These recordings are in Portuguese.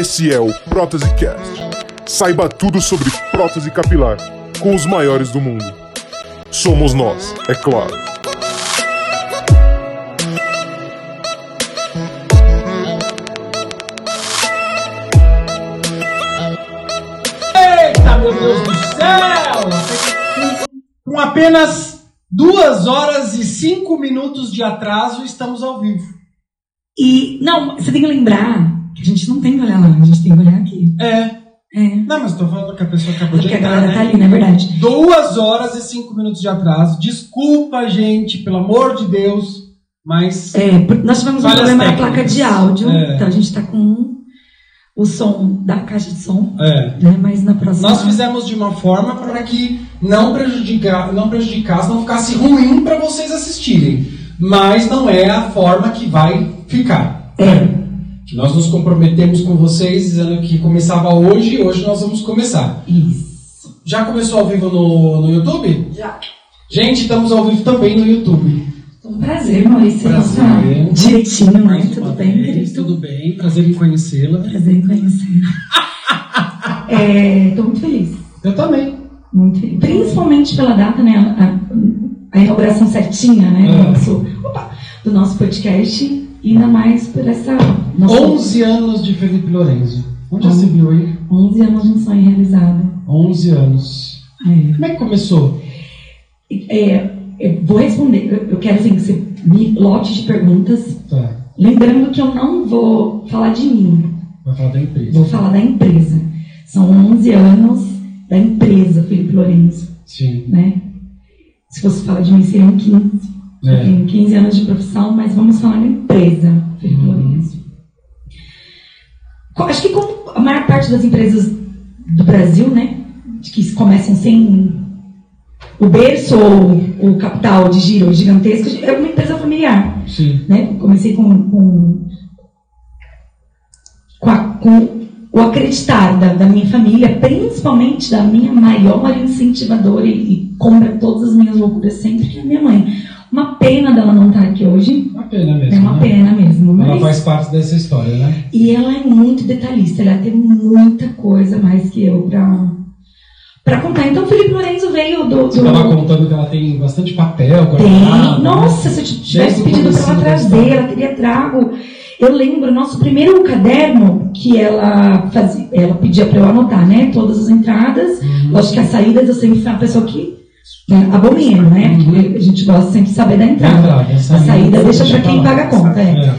Esse é o Prótese Cast. Saiba tudo sobre prótese capilar com os maiores do mundo. Somos nós, é claro. Eita, meu Deus do céu! Com apenas duas horas e cinco minutos de atraso, estamos ao vivo. E, não, você tem que lembrar que a gente não tem que olhar lá, a gente tem que olhar aqui. É. É. Não, mas tô falando que a pessoa acabou de Porque a entrar, galera né? tá ali, não é verdade? Duas horas e cinco minutos de atraso. Desculpa, gente, pelo amor de Deus, mas É, nós tivemos um problema na placa de áudio, É. então a gente tá com o som da caixa de som, é. né? Mas na próxima. Nós fizemos de uma forma para que não, prejudicar, não prejudicasse, não ficasse ruim para vocês assistirem. Mas não é a forma que vai ficar. É. Nós nos comprometemos com vocês dizendo que começava hoje, hoje nós vamos começar. Isso. Já começou ao vivo no, no YouTube? Já. Gente, estamos ao vivo também no YouTube. Um prazer, Maurício. Prazer. Nossa, direitinho, né? Mais Tudo bem, vez, querido? Tudo bem, prazer em conhecê-la. Prazer em conhecer. é, tô muito feliz. Eu também. Muito feliz. Principalmente pela data, né? A, a- a inauguração certinha, né? É. Do, nosso, opa, do nosso podcast. Ainda mais por essa. Nossa, 11 anos de Felipe Lorenzo. Onde se viu aí? 11 anos de um sonho realizado. 11 anos. É. Como é que começou? É, eu vou responder. Eu, eu quero assim, que você me lote de perguntas. Tá. Lembrando que eu não vou falar de mim, Vai falar da empresa. vou falar da empresa. São 11 anos da empresa, Felipe Lourenço, Sim. né? Se fosse falar de mim, seriam 15. Eu É. tenho 15 anos de profissão, mas vamos falar da empresa, Uhum. Acho que como a maior parte das empresas do Brasil, né, que começam sem o berço ou o capital de giro gigantesco, é uma empresa familiar Sim. né? Comecei com, com, com, a- com o acreditar da, da minha família, principalmente da minha maior incentivadora e, e compra todas as minhas loucuras sempre, que é a minha mãe. Uma pena dela não estar aqui hoje, Uma pena mesmo. é uma né? pena mesmo. Ela Mas, faz parte dessa história, né? E ela é muito detalhista, ela tem muita coisa mais que eu pra, pra contar. Então, o Felipe Lorenzo veio do. Você estava contando que ela tem bastante papel Tem. guardado. Nossa, se eu tivesse Desde pedido para ela trazer, ela teria trago. Eu lembro, nosso primeiro caderno que ela fazia, ela pedia para eu anotar, né? Todas as entradas. Uhum. Lógico que as saídas eu sempre fui uma pessoa que né, abomino, né? Uhum. Porque a gente gosta sempre de saber da entrada. Entrada, A saída deixa para quem paga a conta. É.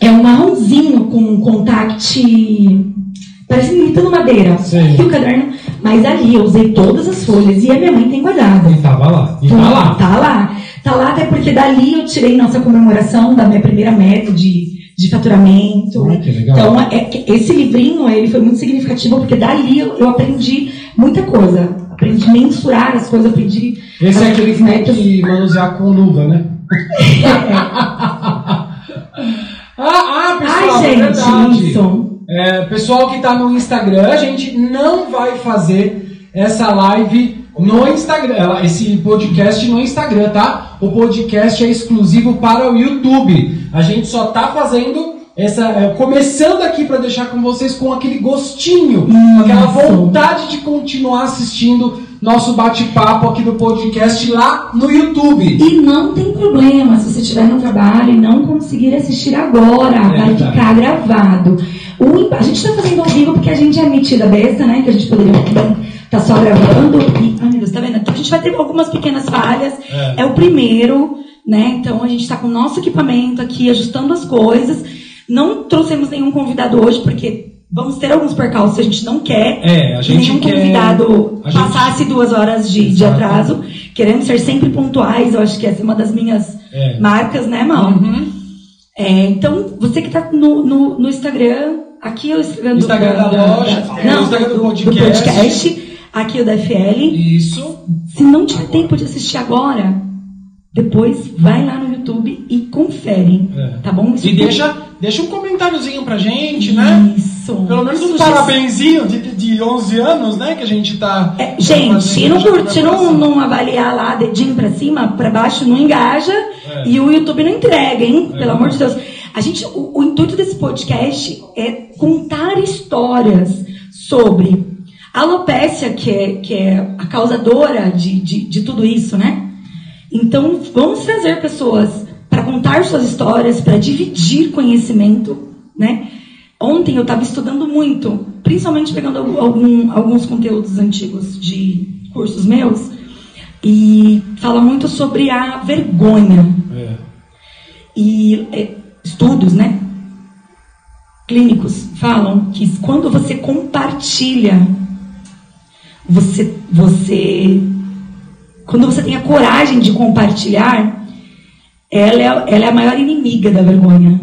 É. é um marronzinho com um contact. Parece imitando madeira. Sim. E o caderno. Mas ali eu usei todas as folhas e a minha mãe tem guardado. E tava lá. E tá lá. Tá lá. Tá lá até porque dali eu tirei nossa comemoração da minha primeira meta de, de faturamento. Legal. Então, é, esse livrinho, ele foi muito significativo, porque dali eu, eu aprendi muita coisa. Aprendi a mensurar as coisas, aprendi... Esse é aquele que tem que manusear com luva, né? ah, ah, pessoal, Ai, é gente, verdade. isso. É, pessoal que está no Instagram, a gente não vai fazer essa live no Instagram, esse podcast no Instagram, tá? O podcast é exclusivo para o YouTube. A gente só tá fazendo essa, é, começando aqui para deixar com vocês com aquele gostinho, com aquela vontade de continuar assistindo nosso bate-papo aqui do podcast lá no YouTube. E não tem problema se você estiver no trabalho e não conseguir assistir agora, vai verdade. ficar gravado. O- a gente está fazendo ao vivo porque a gente é metida besta, né? Que a gente poderia estar só gravando. E, ai meu Deus, tá vendo? Então a gente vai ter algumas pequenas falhas. É. É o primeiro, né? Então a gente está com o nosso equipamento aqui, ajustando as coisas. Não trouxemos nenhum convidado hoje, porque vamos ter alguns percalços, a gente não quer É, a que gente nenhum quer... convidado gente- passasse duas horas de, de atraso. Queremos ser sempre pontuais, eu acho que essa é uma das minhas É. marcas, né, Mal? Uhum. É, então, você que tá no, no, no Instagram, aqui é o Instagram do, Instagram da loja, é, não, o Instagram do do, podcast. podcast, aqui é o da FL. Isso. Se não tiver tempo de assistir agora, depois vai lá no YouTube e confere, É. tá bom? Isso E deixa, deixa um comentáriozinho pra gente, né? Isso. Pelo menos um parabenzinho de, de- de 11 anos, né? Que a gente tá. É, gente, se não curtir, não, não avaliar lá, dedinho pra cima, pra baixo, não engaja. É. E o YouTube não entrega, hein? Pelo amor de Deus. A gente, o, o intuito desse podcast é contar histórias sobre a alopécia, que é, que é a causadora de, de, de tudo isso, né? Então, vamos trazer pessoas contar suas histórias, para dividir conhecimento, né? Ontem eu estava estudando muito, principalmente pegando algum, alguns conteúdos antigos de cursos meus, e fala muito sobre a vergonha. É. E é, estudos, né? Clínicos falam que quando você compartilha, você, você, quando você tem a coragem de compartilhar, ela é, ela é a maior inimiga da vergonha,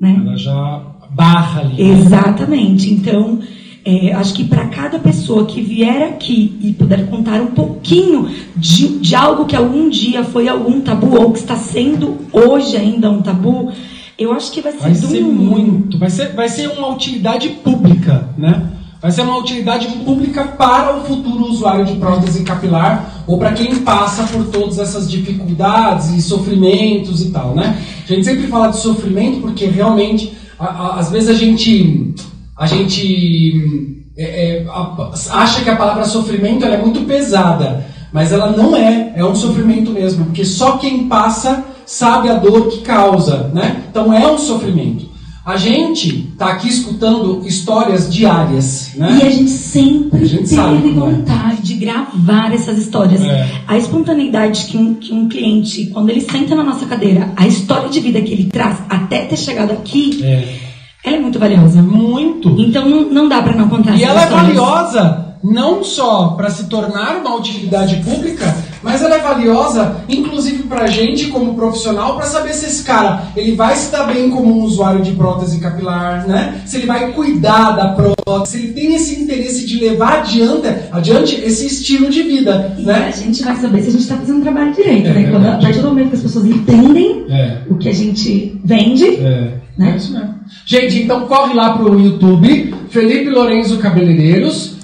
né? Ela já barra ali. Exatamente. Então, é, acho que para cada pessoa que vier aqui e puder contar um pouquinho de, de algo que algum dia foi algum tabu ou que está sendo hoje ainda um tabu, eu acho que vai ser, Vai ser muito. Vai ser, vai ser uma utilidade pública, né? Vai ser uma utilidade pública para o futuro usuário de prótese capilar ou para quem passa por todas essas dificuldades e sofrimentos e tal, né? A gente sempre fala de sofrimento porque realmente, a- a- às vezes a gente, a gente é, é, a- acha que a palavra sofrimento é muito pesada, mas ela não é. É um sofrimento mesmo, porque só quem passa sabe a dor que causa, né? Então é um sofrimento. A gente tá aqui escutando histórias diárias, E né? a gente sempre A gente teve é. vontade de gravar essas histórias. É. A espontaneidade que um, que um cliente, quando ele senta na nossa cadeira, a história de vida que ele traz até ter chegado aqui, É. ela é muito valiosa. Muito. Então não, não dá para não contar E ela é histórias. valiosa não só para se tornar uma utilidade pública, mas ela é valiosa inclusive para a gente como profissional para saber se esse cara ele vai se dar bem como um usuário de prótese capilar, né? Se ele vai cuidar da prótese, se ele tem esse interesse de levar adiante, adiante esse estilo de vida, E né? a gente vai saber se a gente está fazendo o trabalho direito, É né? Quando, a partir do momento que as pessoas entendem É. o que a gente vende, É, Né? é isso mesmo. Gente, então corre lá pro YouTube, Felipe Lourenço Cabeleireiros.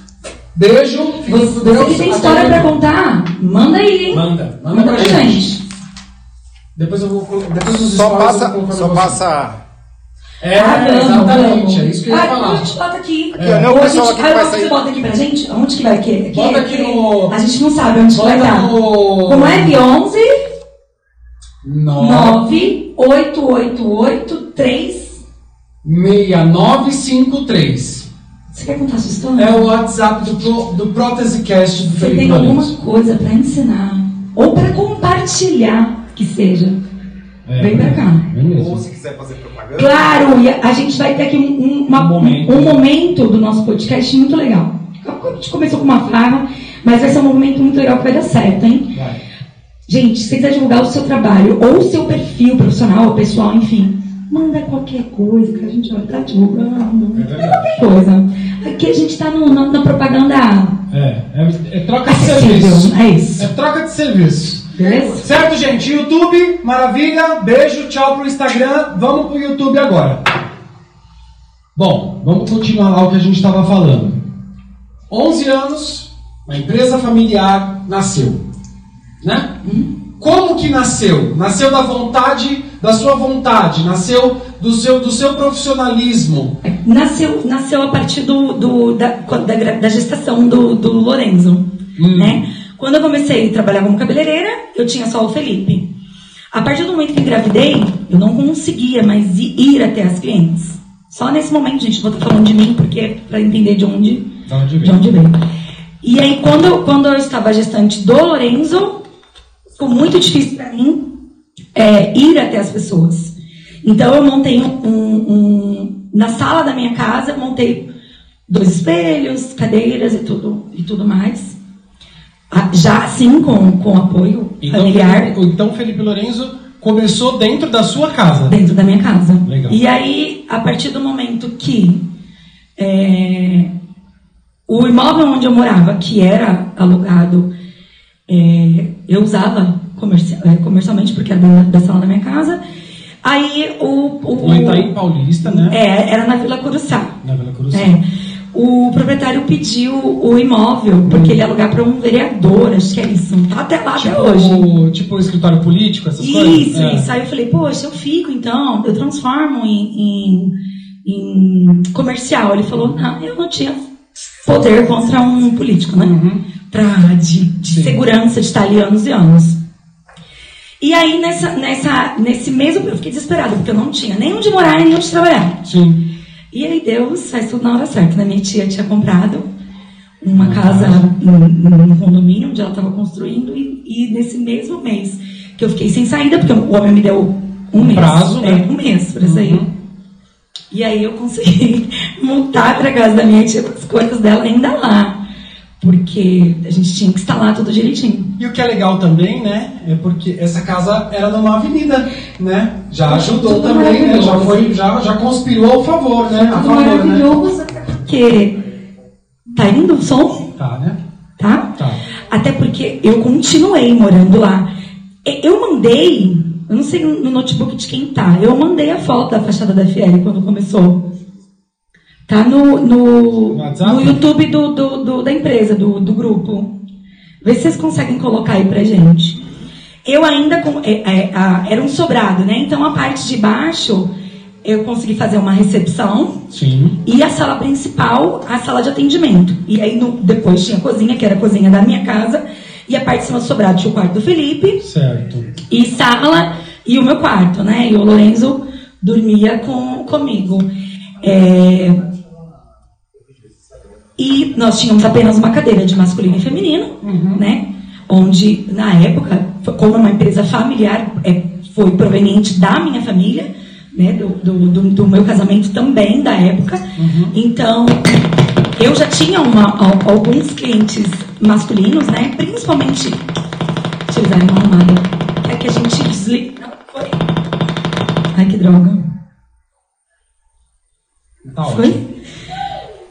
Beijo, você Deus. que tem história para contar, manda aí, hein? Manda, manda, Manda pra pra gente. gente. Depois eu vou depois nos Só stories eu passa, vou só você. passa. É, Ah, vamos, exatamente, é isso que eu ia Ah, então a falar. gente bota aqui. É. Não, o pessoal gente, aqui que vai você sair. bota aqui pra gente? Onde que vai aqui? aqui Bota aqui no- A gente não sabe onde que vai Bota dar. no Como é que 11 9 9888 3 6953. Você quer contar a sua história? É o WhatsApp do, Pro- do Prótesecast do Você Felipe tem alguma coisa pra ensinar ou pra compartilhar que seja? É, Vem pra cá. é. Ou se quiser fazer propaganda. Claro, e a a gente vai ter aqui um, um- uma- Um momento. um momento do nosso podcast muito legal. A gente começou com uma farra, mas vai ser um momento muito legal que vai dar certo, hein? Vai. Gente, se quiser divulgar o seu trabalho, ou o seu perfil profissional ou pessoal, enfim, manda qualquer coisa que a gente vai estar divulgando. É verdade. Qualquer coisa. Aqui a gente está na, propaganda É, é, é troca de acessível. serviço. É isso. É troca de serviço. Beleza? Certo, gente? YouTube, maravilha. Beijo, tchau pro Instagram. Vamos pro YouTube agora. Bom, vamos continuar lá o que a gente estava falando. 11 anos, uma empresa familiar nasceu. Né? Como que nasceu? Nasceu da vontade, da sua vontade, nasceu do seu, do seu profissionalismo. Nasceu, nasceu a partir do, do- da, da, da gestação do, do Lorenzo. Hum. Né? Quando eu comecei a trabalhar como cabeleireira, eu tinha só o Felipe. A partir do momento que engravidei, eu não conseguia mais ir, até as clientes. Só nesse momento, gente, vou estar falando de mim, porque é para entender de onde, De onde de onde veio. E aí, quando, quando eu estava gestante do Lorenzo, ficou muito difícil para mim é, ir até as pessoas. Então, eu montei um, um- Na sala da minha casa, eu montei dois espelhos, cadeiras e tudo, e tudo mais. Ah, Já assim, com, com apoio Então, familiar Felipe, então Felipe Lorenzo começou dentro da sua casa. dentro da minha casa. Legal. E aí, a partir do momento que é, o imóvel onde eu morava, que era alugado, é, eu usava comerci- é, comercialmente, porque era dentro da sala da minha casa. Aí o. o No Itaim Paulista, né? é, era na Vila Curuçá. Na Vila Cruz. É. o proprietário pediu o imóvel porque ele ia alugar para um vereador, acho que é isso. Tá até lá até hoje. Tipo, tipo escritório político, essas coisas? Isso, É. isso. Aí eu falei, poxa, eu fico então, eu transformo em, em- em comercial. Ele falou, não, eu não tinha poder contra um político, né? Uhum. Pra, de, de segurança de estar ali anos e anos. E aí, nessa, nessa, nesse mesmo, eu fiquei desesperada, porque eu não tinha nem onde morar nem onde trabalhar. Sim. E aí Deus faz tudo na hora certa, né? Minha tia tinha comprado uma casa casa. em, em um condomínio onde ela estava construindo e, e nesse mesmo mês que eu fiquei sem saída, porque o homem me deu um, Um mês. prazo, é, né? um mês pra sair. Uhum. E aí eu consegui montar pra casa da minha tia com as coisas dela ainda lá. Porque a gente tinha que instalar tudo direitinho. E o que é legal também, né, é porque essa casa era numa avenida, né? Já ajudou Tudo também, né? Já foi, já, já conspirou ao favor, né? A Tudo favor, né? maravilhoso, até porque. Tá indo o som? Tá, né? Tá? Tá. Até porque eu continuei morando lá. Eu mandei, eu não sei no notebook de quem tá, eu mandei a foto da fachada da FL quando começou. Tá no, no, No YouTube do, do, do- da empresa, do, do grupo. Vê se vocês conseguem colocar aí pra gente. Eu ainda. com- é, é, a- era um sobrado, né? Então a parte de baixo eu consegui fazer uma recepção. Sim. E a sala principal, a sala de atendimento. E aí no- depois tinha a cozinha, que era a cozinha da minha casa. E a parte de cima do sobrado tinha o quarto do Felipe. Certo. E sala e o meu quarto, né? E o Lorenzo dormia com, comigo. É, E nós tínhamos apenas uma cadeira de masculino e feminino, né? Onde, na época, como é uma empresa familiar, é, foi proveniente da minha família, né? Do, do, do- do meu casamento também, da época. Então, eu já tinha uma- al- alguns clientes masculinos, né? Principalmente. Deixa eu dar uma arrumada. É que a gente desliga. Não, foi. Ai, que droga. Tá ótimo. Foi?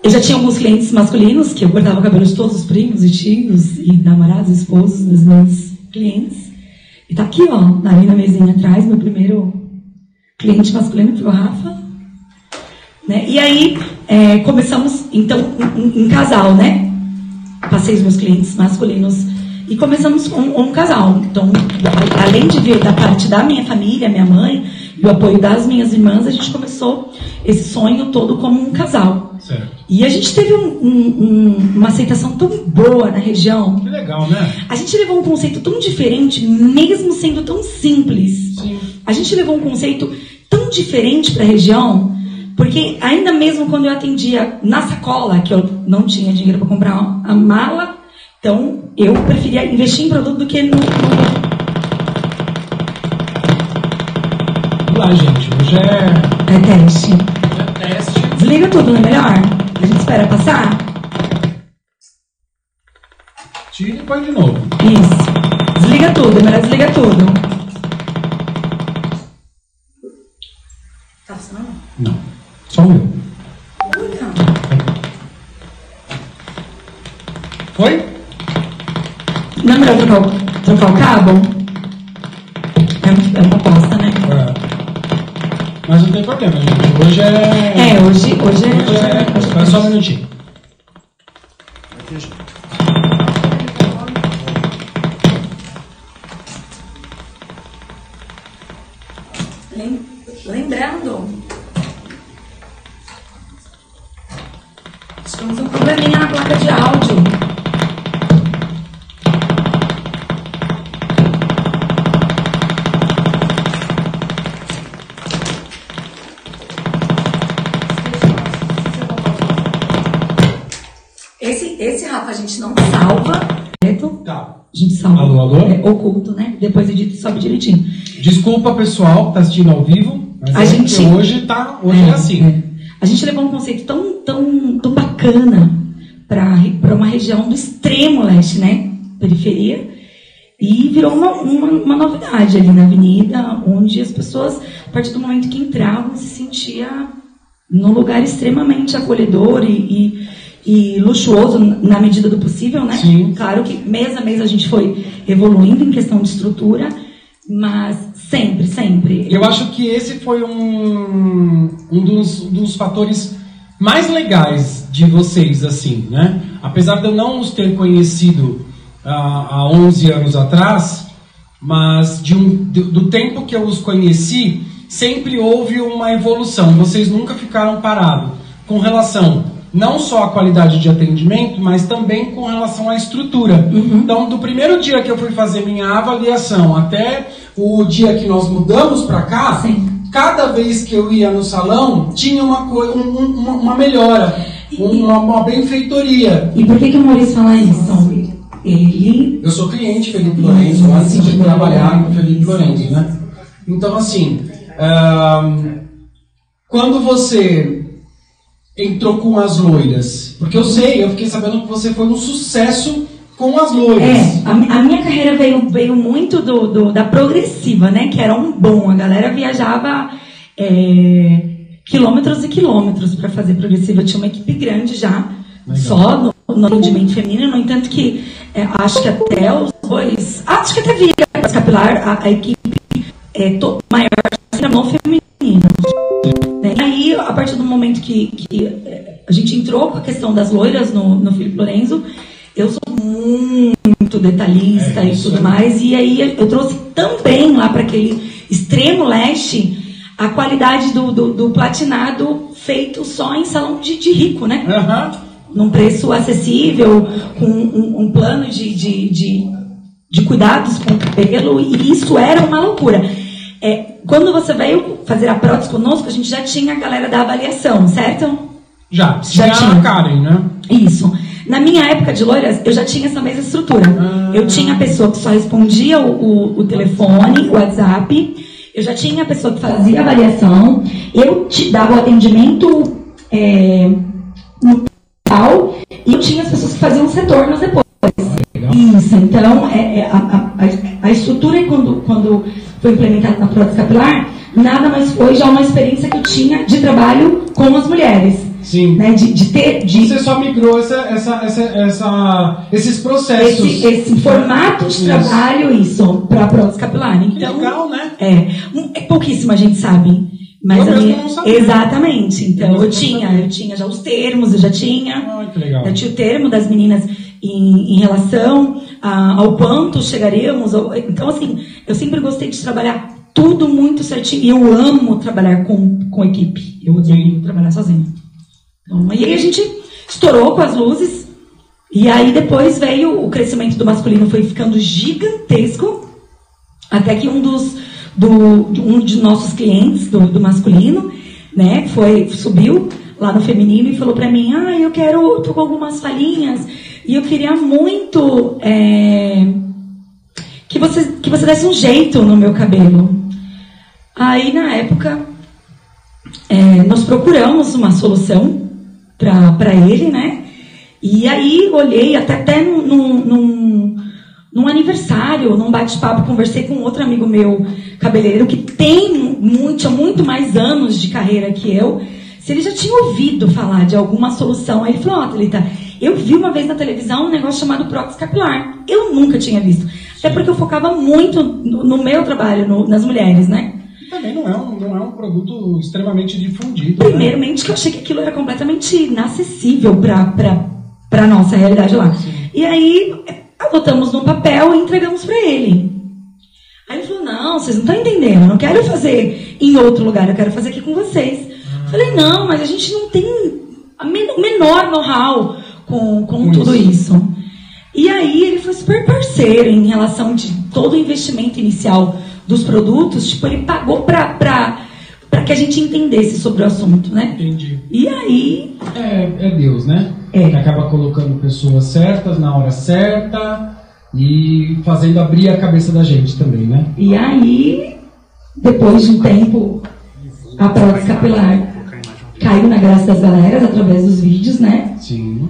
Eu já tinha alguns clientes masculinos que eu cortava cabelo de todos os primos e tios e namorados, esposos dos meus clientes. E tá aqui, ó, na mesinha atrás, meu primeiro cliente masculino foi o Rafa. Né? E aí é, começamos, então, em, em casal, né? Passei os meus clientes masculinos e começamos com um, casal. Então, além de vir da parte da minha família, minha mãe, e o apoio das minhas irmãs, a gente começou esse sonho todo como um casal. Certo. E a gente teve um- um- um- uma aceitação tão boa na região. Que legal, né? A gente levou um conceito tão diferente, mesmo sendo tão simples. Sim. A gente levou um conceito tão diferente para a região, porque ainda mesmo quando eu atendia na sacola, que eu não tinha dinheiro para comprar a mala, então eu preferia investir em produto do que no. no- lá, gente. Hoje é, É teste. é teste. Desliga tudo, não é melhor? A gente espera passar? Tira e põe de novo. Isso. Desliga tudo, é melhor desligar tudo. Tá funcionando? Não. Só meu. Foi? Não é melhor trocar o, trocar o cabo? É, é uma. Mas não tem problema, gente. Hoje é. É, hoje, hoje é. Hoje Hoje é. é, hoje Espera só um minutinho. Lem- Lembrando. Temos um probleminha na placa de áudio. Esse, Rafa a gente não salva. certo? Tá. A gente salva. Alô, alô? É, oculto, né? Depois edita e sobe direitinho. Desculpa, pessoal, que tá assistindo ao vivo. Mas A é gente- porque hoje tá. Hoje é, assim. é. A gente levou um conceito tão, tão, tão bacana para uma região do extremo leste, né? Periferia. E virou uma, uma, uma novidade ali na avenida, onde as pessoas, a partir do momento que entravam, se sentia num lugar extremamente acolhedor e, e, e luxuoso na medida do possível, né? Sim. Claro que mês a mês a gente foi evoluindo em questão de estrutura, mas sempre, sempre. Eu acho que esse foi um, um dos, dos fatores mais legais de vocês, assim, né? Apesar de eu não os ter conhecido ah, há 11 anos atrás, mas de um, do, do tempo que eu os conheci, sempre houve uma evolução. Vocês nunca ficaram parados com relação não só à qualidade de atendimento, mas também com relação à estrutura. Uhum. Então, do primeiro dia que eu fui fazer minha avaliação até o dia que nós mudamos para cá, Sim. cada vez que eu ia no salão tinha uma, um- um- uma, uma melhora, E- uma, uma benfeitoria. E por que, que o Maurício fala isso? Ele. Eu sou cliente de Felipe Lourenço, antes de trabalhar com Felipe Lourenço, né? Então, assim, ahn, quando você entrou com as loiras, porque eu sei, eu fiquei sabendo que você foi um sucesso com as loiras. É, a, a minha carreira veio, veio muito do, do- da progressiva, né? Que era um bom. A galera viajava é, quilômetros e quilômetros para fazer progressiva. Eu tinha uma equipe grande já, Legal. só no, no atendimento feminino. No entanto, que é, acho que até os dois. Acho que até via capilar, a, a equipe é, to, maior era no feminino. Momento que, que é, a gente entrou com a questão das loiras no, no Felipe Lorenzo, eu sou muito detalhista É, e tudo mais. E aí eu trouxe também lá para aquele extremo leste a qualidade do, do, do platinado feito só em salão de, de rico, né? Aham. Num preço acessível, com um, um plano de, de, de, de cuidados com o cabelo, e isso era uma loucura. É, quando você veio fazer a prótese conosco, a gente já tinha a galera da avaliação, certo? Já, Já tinha a Karen, né? Isso. Na minha época de loiras, eu já tinha essa mesma estrutura. Ah. Eu tinha a pessoa que só respondia o, o, o telefone, o WhatsApp. Eu já tinha a pessoa que fazia a avaliação. Eu te dava o atendimento é, no tal. E eu tinha as pessoas que faziam os retornos depois. É, é, a, a- a- estrutura quando, quando foi implementada na prótese capilar, nada mais foi já uma experiência que eu tinha de trabalho com as mulheres. Sim. Né, de, de ter, de, Você só migrou essa, essa, essa, essa- esses processos. esse, esse formato de Isso. trabalho, isso, para a prótese capilar. Que Então, legal, né? é, é pouquíssima gente sabe. Mas Eu a minha, não sabia. exatamente. Então Eu eu, tinha, eu tinha já os termos, eu já tinha. Ai, que legal. Eu tinha o termo das meninas em, em relação a- ao quanto chegaríamos. ou- então, assim, eu sempre gostei de trabalhar tudo muito certinho. E eu amo trabalhar com, com equipe. Eu odeio trabalhar sozinha. Então, e aí a gente estourou com as luzes. E aí depois veio o crescimento do masculino, foi ficando gigantesco. Até que um dos do, de um de nossos clientes do, do masculino, né, foi subiu lá no feminino e falou pra mim, ah, eu quero, tô com algumas falhinhas e eu queria muito é, que você que você desse um jeito no meu cabelo. Aí na época é, nós procuramos uma solução para ele, né? E aí olhei até, até num, num, num, aniversário, num bate-papo, conversei com outro amigo meu, cabeleireiro, que tem muito, muito mais anos de carreira que eu, se ele já tinha ouvido falar de alguma solução. Aí ele falou, ó, Thalita, eu vi uma vez na televisão um negócio chamado prótese capilar. Eu nunca tinha visto. Até porque eu focava muito no, no meu trabalho, no- nas mulheres, né? E também não é um, não é um produto extremamente difundido. né? Primeiramente que eu achei que aquilo era completamente inacessível para a nossa realidade lá. E aí adotamos no papel e entregamos para ele. Aí ele falou, não, vocês não estão entendendo, eu não quero fazer em outro lugar, eu quero fazer aqui com vocês. Falei, não, mas a gente não tem o menor know-how com, com Com tudo isso. isso. E aí ele foi super parceiro em relação de todo o investimento inicial dos produtos, tipo, ele pagou para para que a gente entendesse sobre o assunto, né? Entendi. E aí, É, é Deus, né? É. Que acaba colocando pessoas certas na hora certa e fazendo abrir a cabeça da gente também, né? e aí, depois de um tempo, a prótese capilar caiu na graça das galeras através dos vídeos, né? Sim.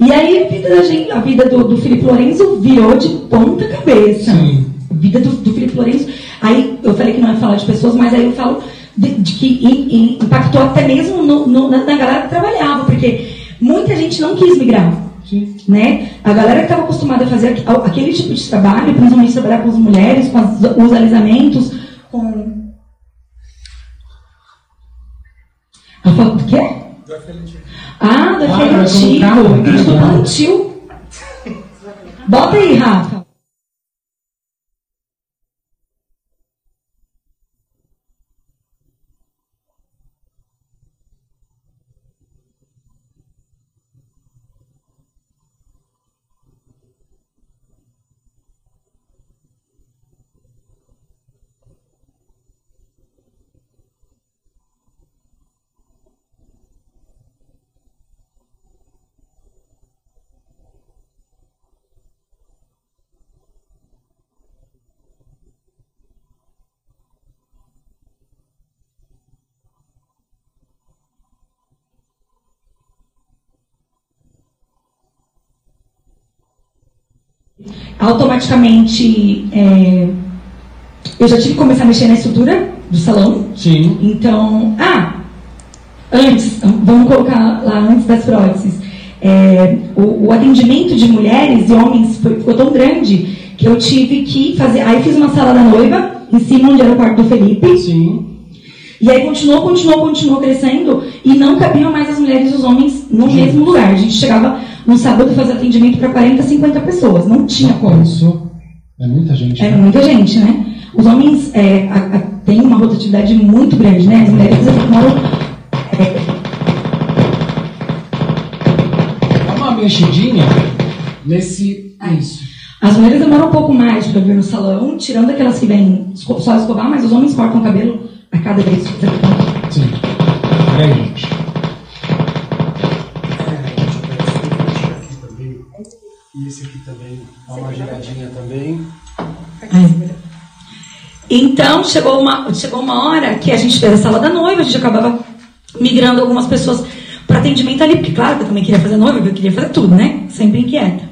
E aí a vida da gente, a vida do, do Felipe Lourenço virou de ponta cabeça. Sim. A vida do, do Felipe Lourenço. Aí eu falei que não ia falar de pessoas, mas aí eu falo de, de que in- in- impactou até mesmo no- no- na, na galera que trabalhava, porque muita gente não quis migrar. Sim. né? A galera que estava acostumada a fazer aqu- aquele tipo de trabalho, principalmente trabalhar com as mulheres, com as- os alisamentos, com. Ela falou, o quê? Do Ah, vai Efeito colocar o- Entendi, do Plantil. Bota aí, Rafa. Automaticamente, é, eu já tive que começar a mexer na estrutura do salão. Sim. Então, ah, antes, vamos colocar lá antes das próteses. É, o, o atendimento de mulheres e homens foi- ficou tão grande que eu tive que fazer. Aí fiz uma sala da noiva, em cima onde era o quarto do Felipe. Sim. E aí continuou, continuou, continuou crescendo e não cabiam mais as mulheres e os homens no Gente. mesmo lugar. A gente chegava no sábado fazer atendimento para 40, 50 pessoas. Não tinha como. Isso. É muita gente. É né? muita gente, né? Os homens é, a- a- têm uma rotatividade muito grande, né? As mulheres demoram. Dá uma mexidinha nesse. Isso. As mulheres demoram um pouco mais para vir no salão, tirando aquelas que vêm só escovar, mas os homens cortam o cabelo a cada vez. Sim. Então, chegou uma, chegou uma hora que a gente fez a sala da noiva, a gente acabava migrando algumas pessoas para atendimento ali, porque, claro, que eu também queria fazer noiva, eu queria fazer tudo, né? Sempre inquieta.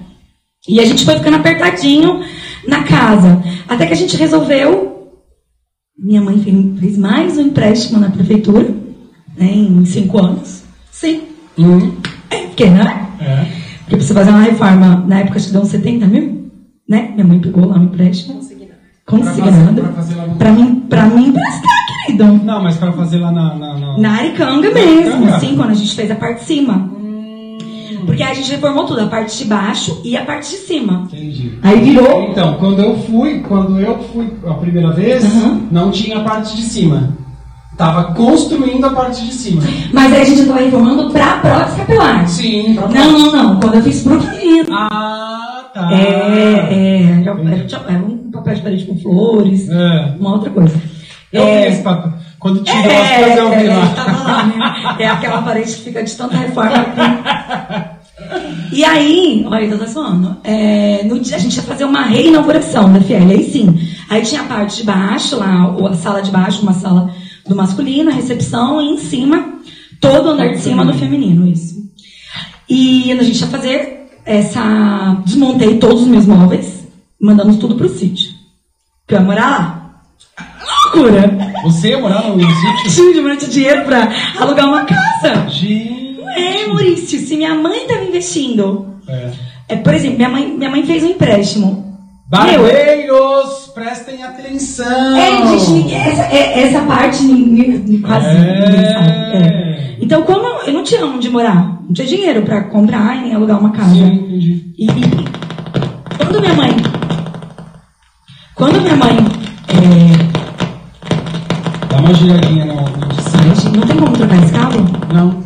E a gente foi ficando apertadinho na casa. Até que a gente resolveu. Minha mãe fez- mais um empréstimo na prefeitura, né, em cinco anos. Sim. Hum. É, porque, né? É. Porque pra você fazer uma reforma, na época te dão 70 mil, né? Minha mãe pegou lá um empréstimo. Pra fazer, pra Consignado. fazer no... Pra mim, pra mim emprestar, querido. Não, mas pra fazer lá na. na, na... Na Aricanga mesmo, Aricanga? assim, quando a gente fez a parte de cima. Porque aí a gente reformou tudo, a parte de baixo e a parte de cima. Entendi. Aí virou. Então, quando eu fui, quando eu fui a primeira vez, Aham. não tinha a parte de cima. Tava construindo a parte de cima. Mas aí a gente tava reformando pra prótese capilar. Sim, pra Não, não, não. Quando eu fiz pro menino. Ah, tá. É, é. Era, era- era um papel de parede com flores, É. uma outra coisa. Eu vi É, esse papel. Quando tirou É, as coisas, eu vi é, lá. É aquela parede que fica de tanta reforma. E aí, olha, eu tô falando, é, no dia, a gente ia fazer uma reinauguração da Fiel, aí sim. Aí tinha a parte de baixo, lá, a sala de baixo, uma sala do masculino, a recepção, e em cima, todo o andar de cima do feminino, isso. E a gente ia fazer essa. Desmontei todos os meus móveis, mandamos tudo pro sítio. Que eu ia morar lá. Loucura! Você ia morar no sítio? Tive muito dinheiro pra alugar uma casa. Gente. É, Maurício, se minha mãe estava investindo. É. É, por exemplo, minha mãe, minha mãe fez um empréstimo. Barbeiros, prestem atenção. É, gente, essa, é- essa parte quase ninguém sabe. É. É. Então, como eu não tinha onde morar, não tinha dinheiro pra comprar e nem alugar uma casa. Sim, entendi. E, e quando minha mãe. Quando minha mãe. É, Dá uma giradinha no, de gente, não tem como trocar esse cabo? Não.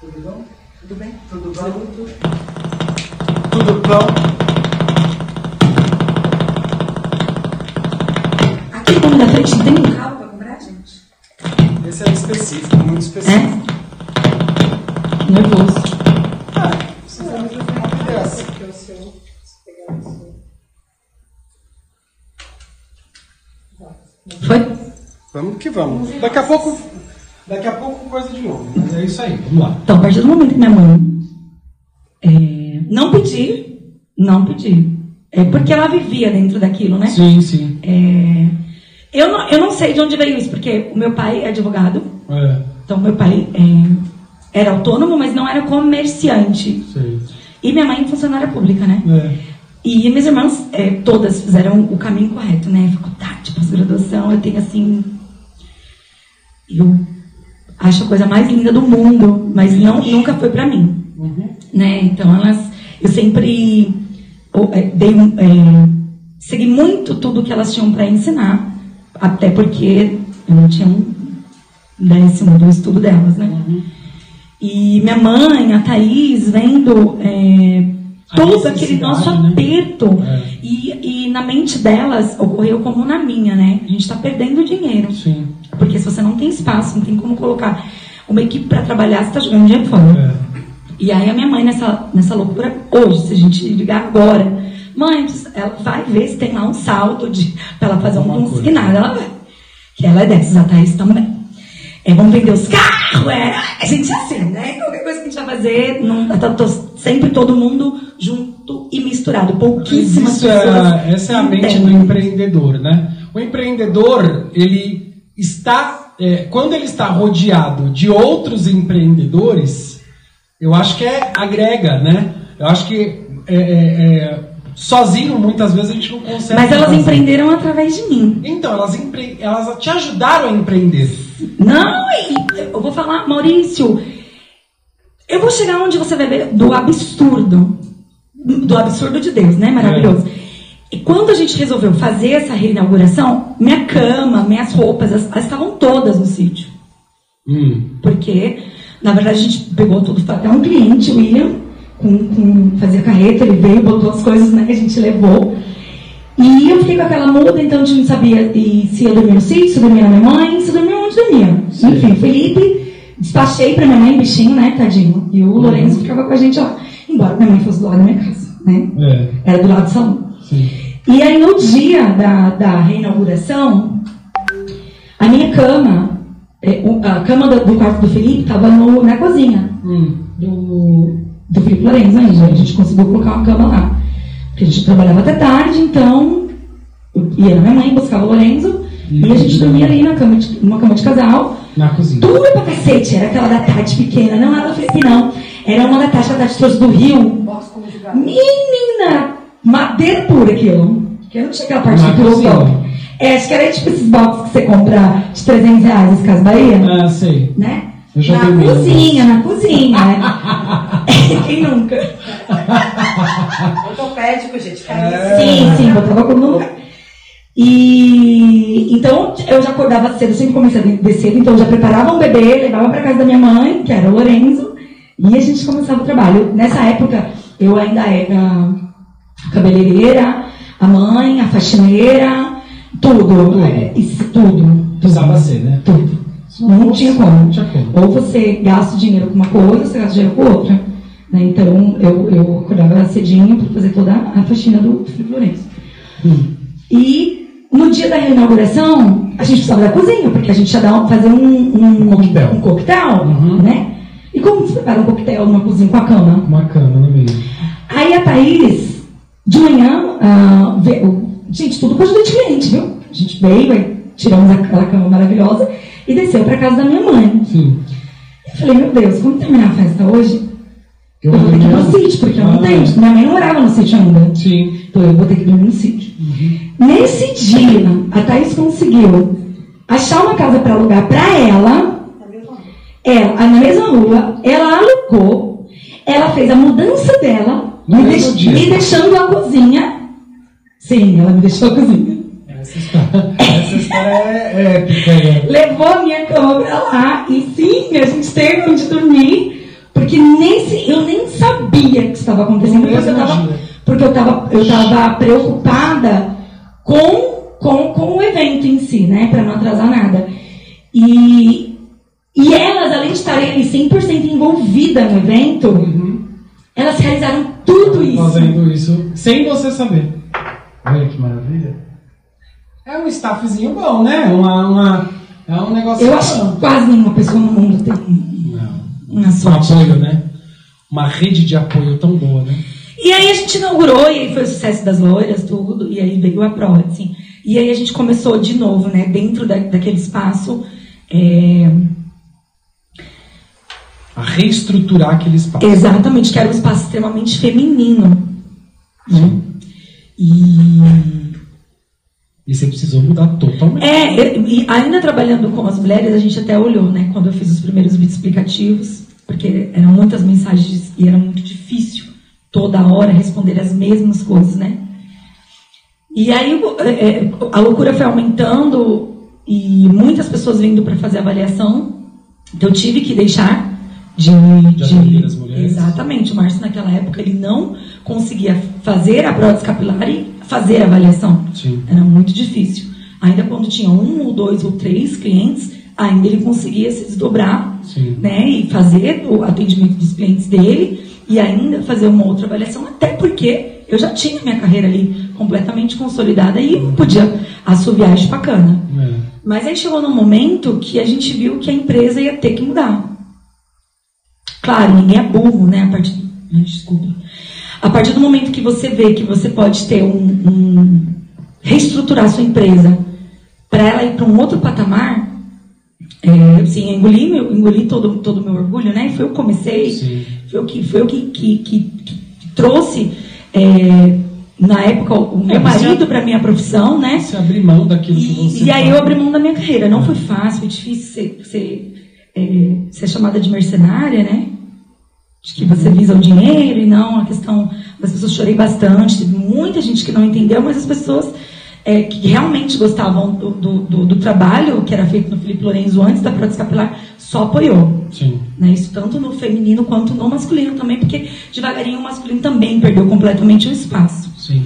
Tudo bom? Tudo bem? Tudo bom? Tudo bom? Aqui como da frente não tem um cabo pra comprar, gente? Esse é específico, muito É? específico. Nervoso. Ah, você vai fazer uma dessa. Foi? Vamos que vamos. Daqui a pouco, daqui a pouco coisa de novo. Mas é isso aí, vamos lá. Então, a partir do momento que minha mãe é, não pedir, não pedir. É porque ela vivia dentro daquilo, né? Sim, sim. É, eu, não, eu não sei de onde veio isso, porque o meu pai é advogado, É, então meu pai é, era autônomo, mas não era comerciante. sei. E minha mãe é funcionária pública, né? É. E minhas irmãs, é, todas fizeram o caminho correto, né? Faculdade, pós-graduação, eu tenho assim. Eu acho a coisa mais linda do mundo, mas não, nunca foi pra mim. Uhum. Né? Então elas, eu sempre é, dei, é, segui muito tudo que elas tinham para ensinar, até porque eu não tinha um décimo do estudo delas, né? Uhum. E minha mãe, a Thaís, vendo é, todo aquele nosso né? aperto. É. E, e na mente delas ocorreu como na minha, né? A gente está perdendo dinheiro. Sim. Porque se você não tem espaço, não tem como colocar uma equipe para trabalhar, você está jogando dinheiro fora. É. E aí a minha mãe, nessa, nessa loucura, hoje, se a gente ligar agora, mãe, ela vai ver se tem lá um saldo de, pra ela fazer um coisa. consignado. Ela vai. Que ela é dessas, a Thaís também. É, vamos vender os carros, é. A gente é assim, né? Qualquer coisa que a gente vai fazer, não, tá, tô sempre todo mundo junto e misturado. Pouquíssimas Isso pessoas. é, essa é a mente do entendem. empreendedor, né? O empreendedor, ele está, é, quando ele está rodeado de outros empreendedores, eu acho que é agrega, né? Eu acho que é, é, é, sozinho muitas vezes a gente não consegue. Mas elas fazer. empreenderam através de mim. Então elas, empre... elas te ajudaram a empreender. Não, eu vou falar, Maurício, eu vou chegar onde você vai ver do absurdo. Do absurdo de Deus, né? Maravilhoso. E quando a gente resolveu fazer essa reinauguração, minha cama, minhas roupas, elas, elas estavam todas no sítio. Hum. Porque, na verdade, a gente pegou tudo, foi até um cliente, o William, com, com, fazia carreta, ele veio, botou as coisas, né? A gente levou. E eu fiquei com aquela muda, então a gente não sabia e se ia dormir no sítio, se dormia na minha mãe, se dormia. Enfim, Felipe, despachei pra minha mãe, bichinho, né, tadinho. E o Lourenço ficava com a gente lá. Embora minha mãe fosse do lado da minha casa, né? É, Era do lado do salão. sim. E aí no dia da, da reinauguração, a minha cama, é, a cama do, do quarto do Felipe estava na cozinha Hum. do, do Felipe Lourenço ainda. A gente conseguiu colocar uma cama lá. Porque a gente trabalhava até tarde, então eu ia na minha mãe, buscava o Lorenzo, e a gente dormia ali na cama de, numa cama de casal. Na cozinha. Tudo pra cacete, era aquela da Tati pequena, não era da Felipe, não. Era uma da Tati, que a Tati trouxe do Rio. Menina, madeira pura aquilo. Que eu não tinha aquela parte Na do cozinha. pilotão. É, acho que era tipo esses boxes que você compra de 300 reais nas Casas Bahia, Ah, sei. né? Eu já na dormi, né? cozinha, na cozinha. né? Quem nunca? Ortopédico, gente. É. Sim, sim, botava como no lugar. E então eu já acordava cedo, sempre comecei a cedo, então eu já preparava um bebê, levava para casa da minha mãe, que era o Lorenzo, e a gente começava o trabalho. Nessa época eu ainda era a cabeleireira, a mãe, a faxineira, tudo, é, isso, tudo, Precisava ser, né? tudo. Não tinha como. Ou você gasta o dinheiro com uma coisa, ou você gasta dinheiro com outra. né? Então, eu, eu acordava cedinho para fazer toda a faxina do Felipe Lourenço. Hum. E no dia da reinauguração, a gente precisava da cozinha, porque a gente ia dar, fazer um, um, Um coquetel. um coquetel, Uhum. né? E como você prepara um coquetel numa cozinha com a cama? Uma cama no meio. Aí a Thaís, de manhã, ah, veio, gente, tudo com ajuda de cliente, viu? A gente veio, aí tiramos aquela cama maravilhosa e desceu para casa da minha mãe. Sim. Eu falei, meu Deus, quando terminar a festa hoje, eu, Eu vou ter que ir dormia- sítio, porque eu não Ah. tenho. Minha mãe não morava no sítio ainda. Sim. Então eu vou ter que dormir no sítio. Nesse dia, a Thaís conseguiu achar uma casa para alugar para ela. Ela, na mesma rua, ela alugou, ela fez a mudança dela, No me, deix- dia. me deixando a cozinha. Sim, ela me deixou a cozinha. Essa história, essa história é épica, né? levou a minha cama pra lá e sim, a gente teve onde dormir, porque nesse eu nem sabia que estava acontecendo, porque eu porque eu tava, eu tava preocupada com, com, com o evento em si, né, para não atrasar nada. E, e elas, além de estarem ali 100% envolvidas no evento, Uhum. elas realizaram tudo isso. Fazendo isso sem você saber. Olha que maravilha. É um staffzinho bom, né? Uma, uma, é um negócio Eu acho que quase nenhuma pessoa no mundo tem Não. uma Um apoio, né? Uma rede de apoio tão boa, né? E aí a gente inaugurou, e aí foi o sucesso das loiras, tudo, e aí veio a prova, assim. E aí a gente começou de novo, né, dentro da, daquele espaço, é, A reestruturar aquele espaço. exatamente, que era um espaço extremamente feminino, né? E, E você precisou mudar totalmente. É, e ainda trabalhando com as mulheres, a gente até olhou, né, quando eu fiz os primeiros vídeos explicativos, porque eram muitas mensagens e era muito difícil toda hora responder as mesmas coisas, né? E aí é, é, a loucura foi aumentando e muitas pessoas vindo para fazer avaliação, então eu tive que deixar de, De as mulheres. Exatamente, o Márcio naquela época ele não conseguia fazer a prótese capilar e fazer a avaliação. Sim. Era muito difícil. Ainda quando tinha um ou dois ou três clientes, ainda ele conseguia se desdobrar Sim. né, e fazer o atendimento dos clientes dele e ainda fazer uma outra avaliação, até porque eu já tinha minha carreira ali completamente consolidada e podia assoviar de bacana. É. Mas aí chegou num momento que a gente viu que a empresa ia ter que mudar. Claro, ninguém é burro, né? A partir do... Ai, Desculpa. A partir do momento que você vê que você pode ter um, um reestruturar a sua empresa para ela ir para um outro patamar, é, assim, engoli, engoli todo todo o meu orgulho, né? Foi eu que comecei, Sim. foi eu que foi eu que, que, que, que trouxe é, na época o meu É, marido para minha profissão, né? Você abrir mão daquilo que E, você e aí faz. eu abri mão da minha carreira. Não foi fácil, foi difícil ser, ser, é, ser chamada de mercenária, né? De que você visa o dinheiro e não a questão das pessoas. Chorei bastante, teve muita gente que não entendeu, mas as pessoas é, que realmente gostavam do, do, do- trabalho que era feito no Felipe Lorenzo antes da prótese capilar só apoiou. Sim. Né? Isso tanto no feminino quanto no masculino também, porque devagarinho o masculino também perdeu completamente o espaço. Sim.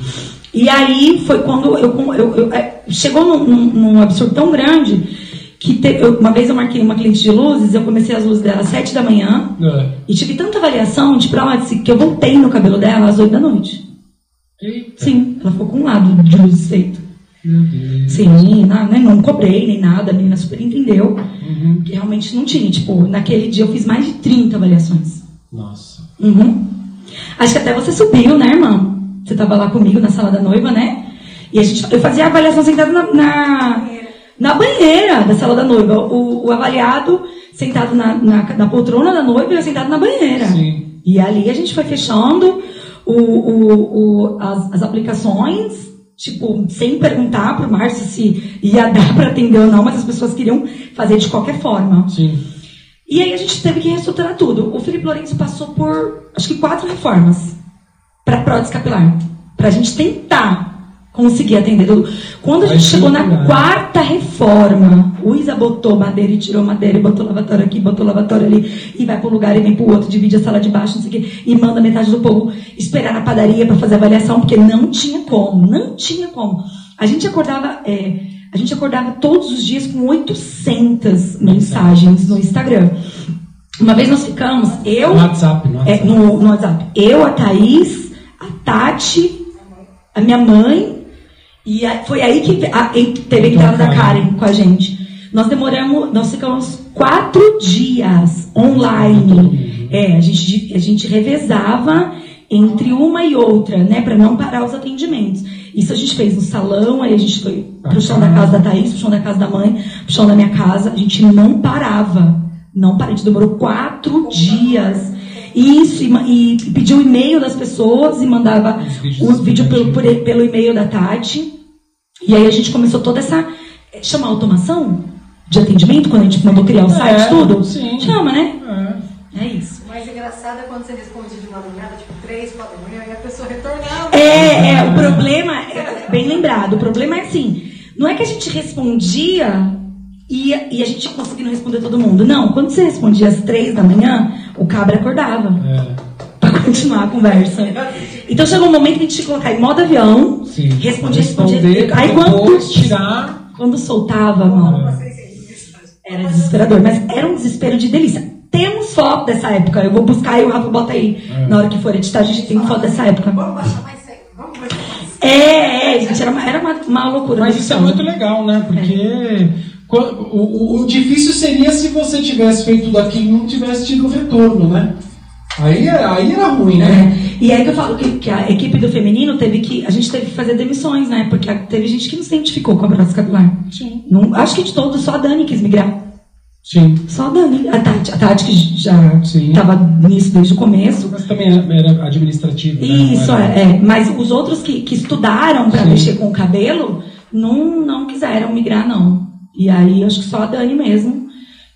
E aí foi quando eu, eu- eu- é, chegou num, num- absurdo tão grande que te- eu- uma vez eu marquei uma cliente de luzes, eu comecei as luzes dela às 7 da manhã É. e tive tanta avaliação de prótese que eu voltei no cabelo dela às 8 da noite. Eita. Sim, ela ficou com um lado de luzes feito. Deus. Sim, não, né, não cobrei nem nada, a menina super entendeu Uhum. que realmente não tinha. Tipo, naquele dia eu fiz mais de 30 avaliações. Nossa. Uhum. Acho que até você subiu, né, irmão? Você estava lá comigo na sala da noiva, né? E a gente, eu fazia a avaliação sentada na, na, na banheira da sala da noiva. O, o avaliado sentado na, na, na poltrona da noiva e eu sentado na banheira. Sim. E ali a gente foi fechando o, o, o, as, as aplicações, tipo, sem perguntar pro Márcio se ia dar para atender ou não, mas as pessoas queriam fazer de qualquer forma. Sim. E aí a gente teve que reestruturar tudo. O Felipe Lourenço passou por, acho que quatro reformas para prótese capilar. Pra gente tentar conseguir atender. tudo. Quando a gente chegou na estruturar. quarta reforma, o Isa botou madeira e tirou madeira, e botou lavatório aqui, botou lavatório ali, e vai para um lugar e vem para o outro, divide a sala de baixo, não sei o quê, e manda metade do povo esperar na padaria para fazer avaliação, porque não tinha como, não tinha como. A gente acordava, é, a gente acordava todos os dias com 800 mensagens no Instagram. Uma vez nós ficamos, eu, No WhatsApp, no é, WhatsApp. no, no WhatsApp. Eu, a Thaís, a Tati, a minha mãe. E foi aí que a- teve a entrada da Karen com a gente. Nós demoramos, nós ficamos quatro dias online. É, a gente, a gente revezava entre uma e outra, né, para não parar os atendimentos. Isso a gente fez no salão, aí a gente foi pro chão da casa da Thaís, pro chão da casa da mãe, pro chão da minha casa. A gente não parava. Não parava. A gente demorou quatro dias. Isso, e, e pediu o e-mail das pessoas e mandava Os vídeos os vídeos pelo, por pelo e-mail da Tati. E aí a gente começou toda essa. eh, Chama automação de atendimento, quando a gente mandou criar o site, É, tudo? sim. Chama, né? É. É isso. O mais engraçado é quando você responde de madrugada, tipo 3, 4 da manhã, e a pessoa retornava. É, é, o problema, é, bem lembrado, o problema é assim, não é que a gente respondia e, e a gente conseguia não responder todo mundo. Não, quando você respondia às três da manhã, o cabra acordava É. pra continuar a conversa. Então chegou um momento que a gente tinha que colocar em modo avião, Sim. respondia, Responder, respondia. Aí quando, tirar. quando soltava, mano, era desesperador, mas era um desespero de delícia. Temos foto dessa época, eu vou buscar e o Rafa bota aí. É. Na hora que for editar, a gente tem foto dessa época. Vamos baixar mais sério, vamos baixar mais. É, é, gente, era uma, era uma, uma loucura. Mas isso é muito legal, né? Porque qua- o, o- o difícil seria se você tivesse feito tudo aquilo e não tivesse tido o retorno, né? Aí, é- aí era ruim, né? É. E aí que eu falo que, que a equipe do feminino teve que. A gente teve que fazer demissões, né? Porque a- teve gente que não se identificou com a prótese capilar. Sim. Não, acho que de todos, só a Dani quis migrar. Sim. Só a Dani. A Tati, a Tati que já estava nisso desde o começo. Mas também era- administrativo. né? Isso, era- é, é. Mas os outros que, que estudaram para mexer com o cabelo não, não quiseram migrar, não. E aí, acho que só a Dani mesmo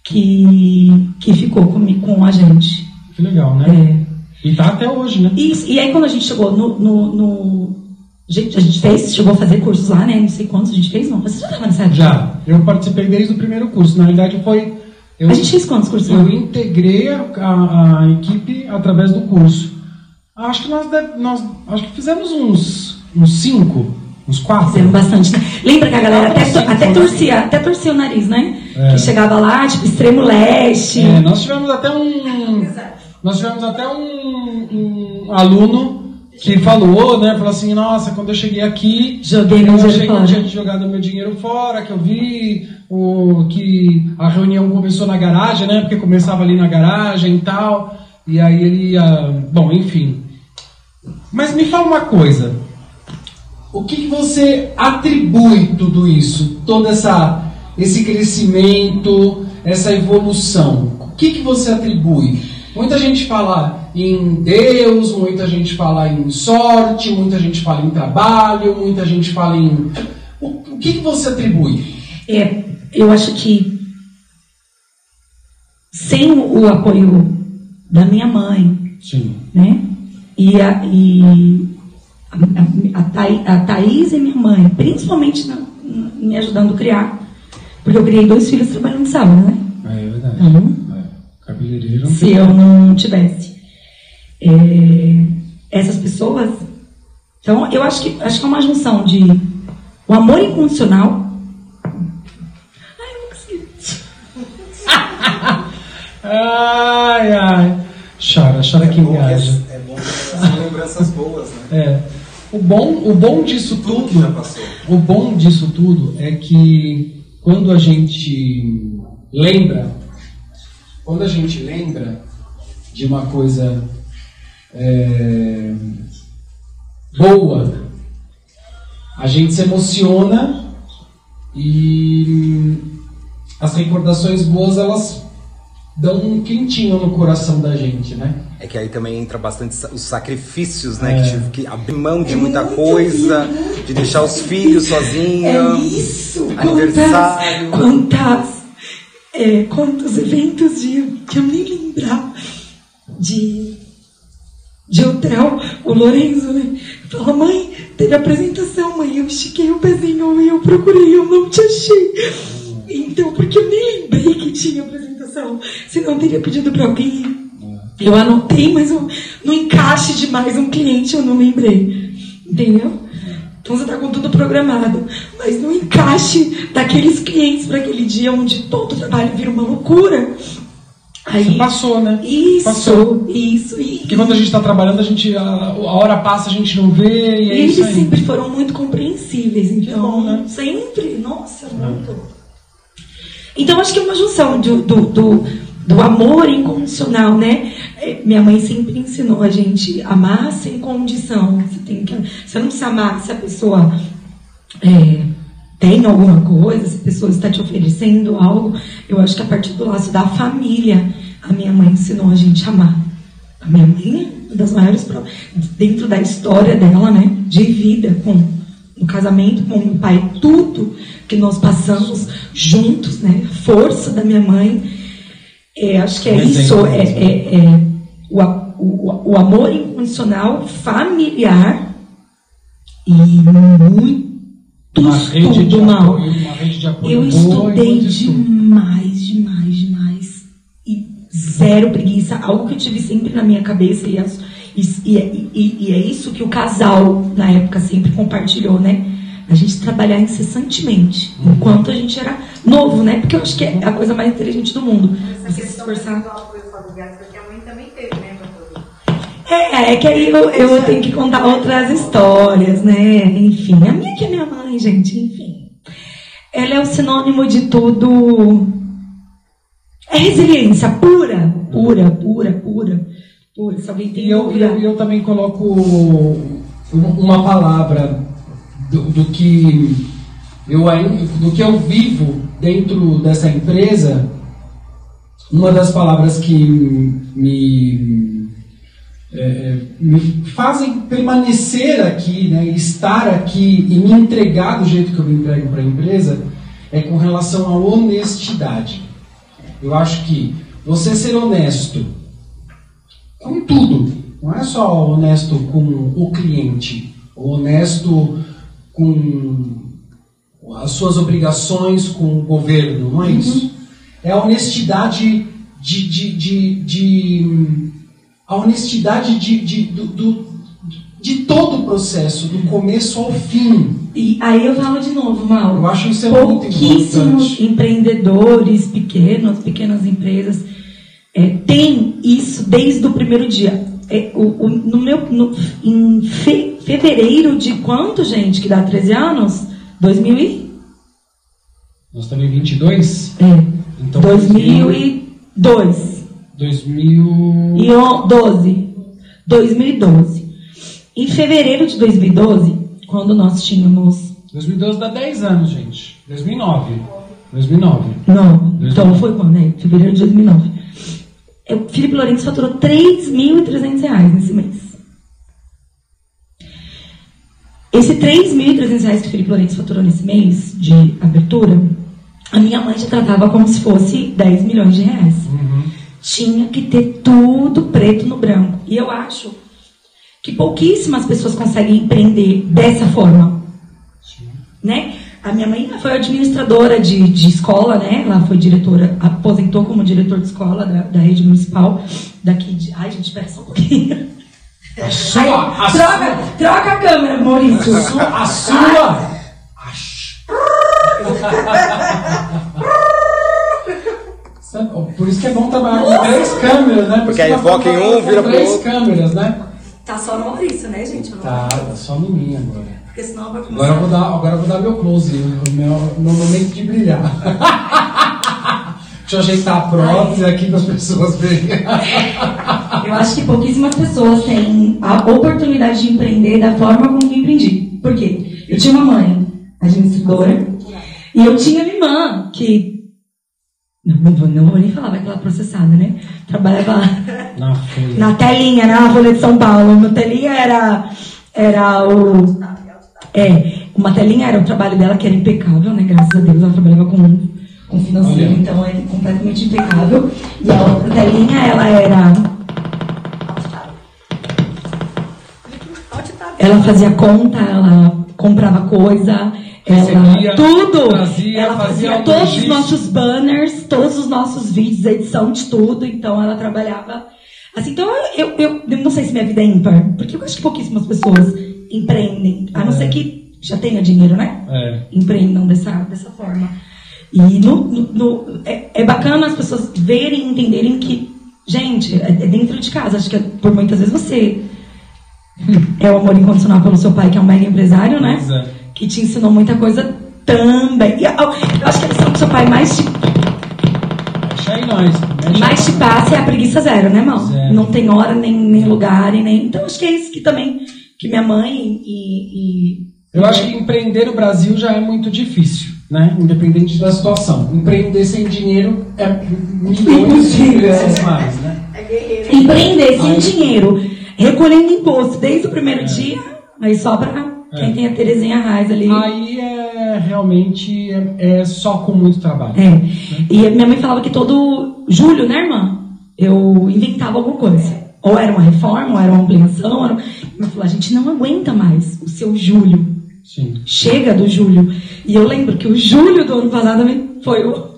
que, que ficou com, com a gente. Que legal, né? É. E tá até hoje, né? Isso, e aí, quando a gente chegou no. no, no- gente, a gente fez, chegou a fazer cursos lá, né? Não sei quantos a gente fez, não. Você já estava nessa época? Já. Eu participei desde o primeiro curso. Na realidade, foi. Eu, A gente fez quantos cursos lá? eu integrei a, a- a equipe através do curso. Acho que nós, nós acho que fizemos uns, uns cinco, uns quatro. Fizeram bastante, né? Lembra que a galera até, Cinco, até né? torcia, até torcia o nariz, né? É. Que chegava lá, tipo, extremo leste. É, nós tivemos até um. Nós tivemos até um, um aluno que falou, né? Falou assim, nossa, quando eu cheguei aqui, Joguei eu meu dinheiro fora. tinha jogado meu dinheiro fora, que eu vi o, que a reunião começou na garagem, né? Porque começava ali na garagem e tal. E aí ele ia. Bom, enfim. Mas me fala uma coisa. O que, que você atribui tudo isso? Todo essa, esse crescimento, essa evolução? O que, que você atribui? Muita gente fala em Deus, muita gente fala em sorte, muita gente fala em trabalho, muita gente fala em. O, que, que você atribui? É, eu acho que sem o apoio da minha mãe, Sim. né? E a, e a, a, a, Thaí- a Thaís e minha mãe, principalmente na- na- me ajudando a criar, porque eu criei dois filhos trabalhando sábado, né? É verdade. Então, É. Cabeleireiro. se eu não tivesse é, essas pessoas. Então, eu acho que, acho que é uma junção de o amor incondicional. Ai, eu não consigo. Ai, ai. Chora, chora que É bom que engaja. é, é bom que são lembranças boas, né? É. O bom, o bom disso Tudo tudo, o bom disso tudo é que quando a gente lembra, quando a gente lembra de uma coisa é, boa, a gente se emociona e as recordações boas elas dão um quentinho no coração da gente, né? É que aí também entra bastante os sacrifícios, É. né? Que tive que abrir mão de muita coisa, de deixar os filhos É sozinhos. isso! Aniversário. Quantas, quantas, é, quantos eventos de que eu nem lembrar de, de hotel, o Lorenzo, né? Fala, mãe, teve apresentação, mãe. Eu estiquei o pezinho e eu procurei, eu não te achei. Então, porque eu nem lembrei que tinha apresentação. Senão eu teria pedido pra alguém. Eu anotei, mas eu, no encaixe de mais um cliente eu não lembrei. Entendeu? Então você está com tudo programado. Mas no encaixe daqueles clientes para aquele dia onde todo o trabalho vira uma loucura. Aí, Passou, né? isso, Passou. isso. E, Porque quando a gente está trabalhando, a, gente, a, a hora passa, a gente não vê, e é e isso eles aí. sempre foram muito compreensíveis. Então, bom, né? sempre, nossa, muito. Então acho que é uma junção do, do, do, do amor incondicional, né? É, Minha mãe sempre ensinou a gente amar sem condição. Você tem que, você não se amar se a pessoa é, tem alguma coisa, se a pessoa está te oferecendo algo. Eu acho que a partir do laço da família, a minha mãe ensinou a gente a amar. A minha mãe é uma das maiores dentro da história dela, né? De vida, com o casamento com o pai, tudo que nós passamos juntos, né? Força da minha mãe. É, acho que é isso, é, mesmo. é- é o, a- o, o amor incondicional, familiar e muito uma rede de estudo mal. apoio, uma rede de apoio Eu estudei demais, demais, demais. E zero preguiça. Algo que eu tive sempre na minha cabeça. E, as- e- e- e- e é isso que o casal, na época, sempre compartilhou, né? A gente trabalhar incessantemente. Uhum. Enquanto a gente era novo, né? Porque eu acho que é a coisa mais inteligente do mundo. Essa Você se esforçar. apoio familiar, porque a mãe também teve, né? É, é que aí eu, eu tenho que contar outras histórias, né? Enfim, a minha que é minha mãe, gente, enfim. Ela é o sinônimo de tudo. É resiliência pura, pura, pura, pura. pura. Se alguém tem E eu, eu, eu também coloco um- uma palavra do, do que eu do que eu vivo dentro dessa empresa. Uma das palavras que me é, é, me fazem permanecer aqui, né, estar aqui e me entregar do jeito que eu me entrego para a empresa, é com relação à honestidade. Eu acho que você ser honesto com tudo, não é só honesto com o cliente, ou honesto com as suas obrigações com o governo, não é isso? É a honestidade de, de, de, de- a honestidade de, de, do, do- de todo o processo, do começo ao fim. E aí eu falo de novo, Mauro. Eu acho isso é Pouquíssimos empreendedores pequenos, pequenas empresas, é, têm isso desde o primeiro dia. É, o, o- no meu, no- em fe- fevereiro de quanto, gente, que dá 13 anos? 2000 e? Nós estamos em 22? É, Então, 2002. 2000... E o- 12. 2012. Em fevereiro de 2012, quando nós tínhamos 2012 dá 10 anos, gente. 2009. 2009. Não, então foi quando, né? Fevereiro de 2009. O Felipe Lourenço faturou 3.300 reais nesse mês. Esse 3.300 reais que o Felipe Lourenço faturou nesse mês de abertura, a minha mãe já tratava como se fosse 10 milhões de reais. Tinha que ter tudo preto no branco. E eu acho que pouquíssimas pessoas conseguem empreender dessa forma né? A minha mãe foi administradora de, de escola, né? Ela foi diretora, aposentou como diretor de escola da, da rede municipal daqui de. Ai, gente, espera só um pouquinho. A sua... A Troca, troca a câmera, Maurício. A sua... A sua... Por isso que é bom trabalhar com três câmeras, né? Por Porque aí foca em um, vira pro três outro. câmeras, né? Tá só no Maurício, né, gente? Tá, tá só no mim agora. Porque senão vai Agora eu começar. vou dar, agora eu vou dar meu close, o meu, meu momento de brilhar. Deixa eu ajeitar a prótese aqui para as pessoas verem. Eu acho que pouquíssimas pessoas têm a oportunidade de empreender da forma como eu empreendi. Por quê? Eu tinha uma mãe administradora e eu tinha minha irmã que. Não, não, vou, não vou nem falar, vai aquela processada, né? Trabalhava Na na telinha, na Folha de São Paulo. Na telinha era, era o. É, uma telinha era o trabalho dela que era impecável, né? Graças a Deus ela trabalhava com, com financeiro, Olha. então é completamente impecável. E a outra telinha, ela era. Ela fazia conta, ela comprava coisa, ela. Recebia, tudo! trazia, ela fazia fazia todos os nossos banners, todos os nossos vídeos, edição de tudo, então ela trabalhava. Assim, então eu, eu, eu não sei se minha vida é ímpar, porque eu acho que pouquíssimas pessoas empreendem, a não ser que já tenha dinheiro, né? É. Empreendam dessa, dessa forma. E no, no- no- é, é bacana as pessoas verem e entenderem que, gente, é, é dentro de casa. Acho que é- por muitas vezes você é o amor incondicional pelo seu pai, que é um mega empresário, né? É. Que te ensinou muita coisa também. E eu, eu acho que a lição que seu pai mais te, Mexe aí nós. Mexe mais te passa é a preguiça zero, né, irmão? Zero. Não tem hora, nem, nem lugar, e nem. Então acho que é isso que também. Que minha mãe e. e- Eu acho que empreender no Brasil já é muito difícil, né? Independente da situação. Empreender sem dinheiro é milhões de Impossível, vezes é. mais, né? É empreender sem dinheiro, recolhendo imposto desde o primeiro dia, aí só pra quem É. tem a Terezinha Raiz ali. Aí é realmente é, é só com muito trabalho. É. E a minha mãe falava que todo julho, né, irmã? Eu inventava alguma coisa. Ou era uma reforma, ou era uma ampliação. Era... Mãe falou, a gente não aguenta mais o seu julho. Sim. Chega do julho. E eu lembro que o julho do ano passado também foi o...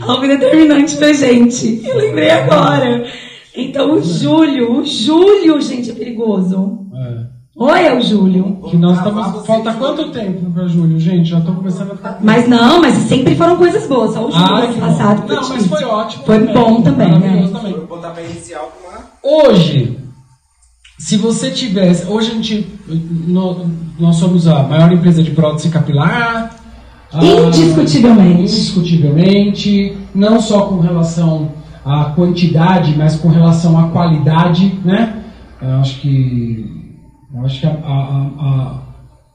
algo determinante pra gente. Eu lembrei agora. Então, o julho, o julho, gente, é perigoso. É. Olha o julho. Que nós estamos. Falta quanto tempo para julho, gente? Já estou começando a ficar. Mas não, mas sempre foram coisas boas. Só o julho do Ai, ano que passado. foi Não, mas foi ótimo. Foi bom também, Maravilhoso né? também. Vou botar pra inicial com uma. Hoje, se você tivesse. Hoje a gente. nó- Nós somos a maior empresa de prótese capilar. a- Indiscutivelmente. Indiscutivelmente. Não só com relação à quantidade, mas com relação à qualidade, né? Eu acho que. Eu acho que a- a- a-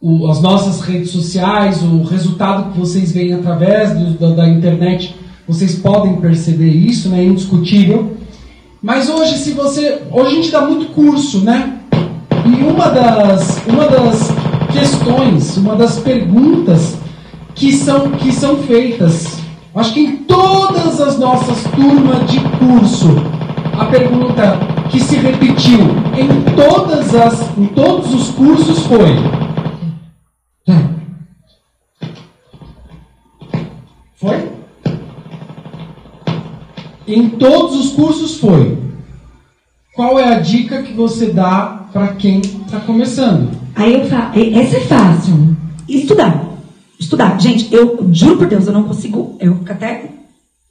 o- as nossas redes sociais, o resultado que vocês veem através do- da, da internet, vocês podem perceber isso, né? É indiscutível. Mas hoje, se você. Hoje a gente dá muito curso, né? E uma das, uma das questões, uma das perguntas que são, que são feitas, acho que em todas as nossas turmas de curso, a pergunta que se repetiu em todas as, em todos os cursos foi. Foi? Em todos os cursos foi. Qual é a dica que você dá para quem está começando? Aí eu falo, essa é fácil. Estudar. Estudar. Gente, eu juro por Deus, eu não consigo. Eu fico até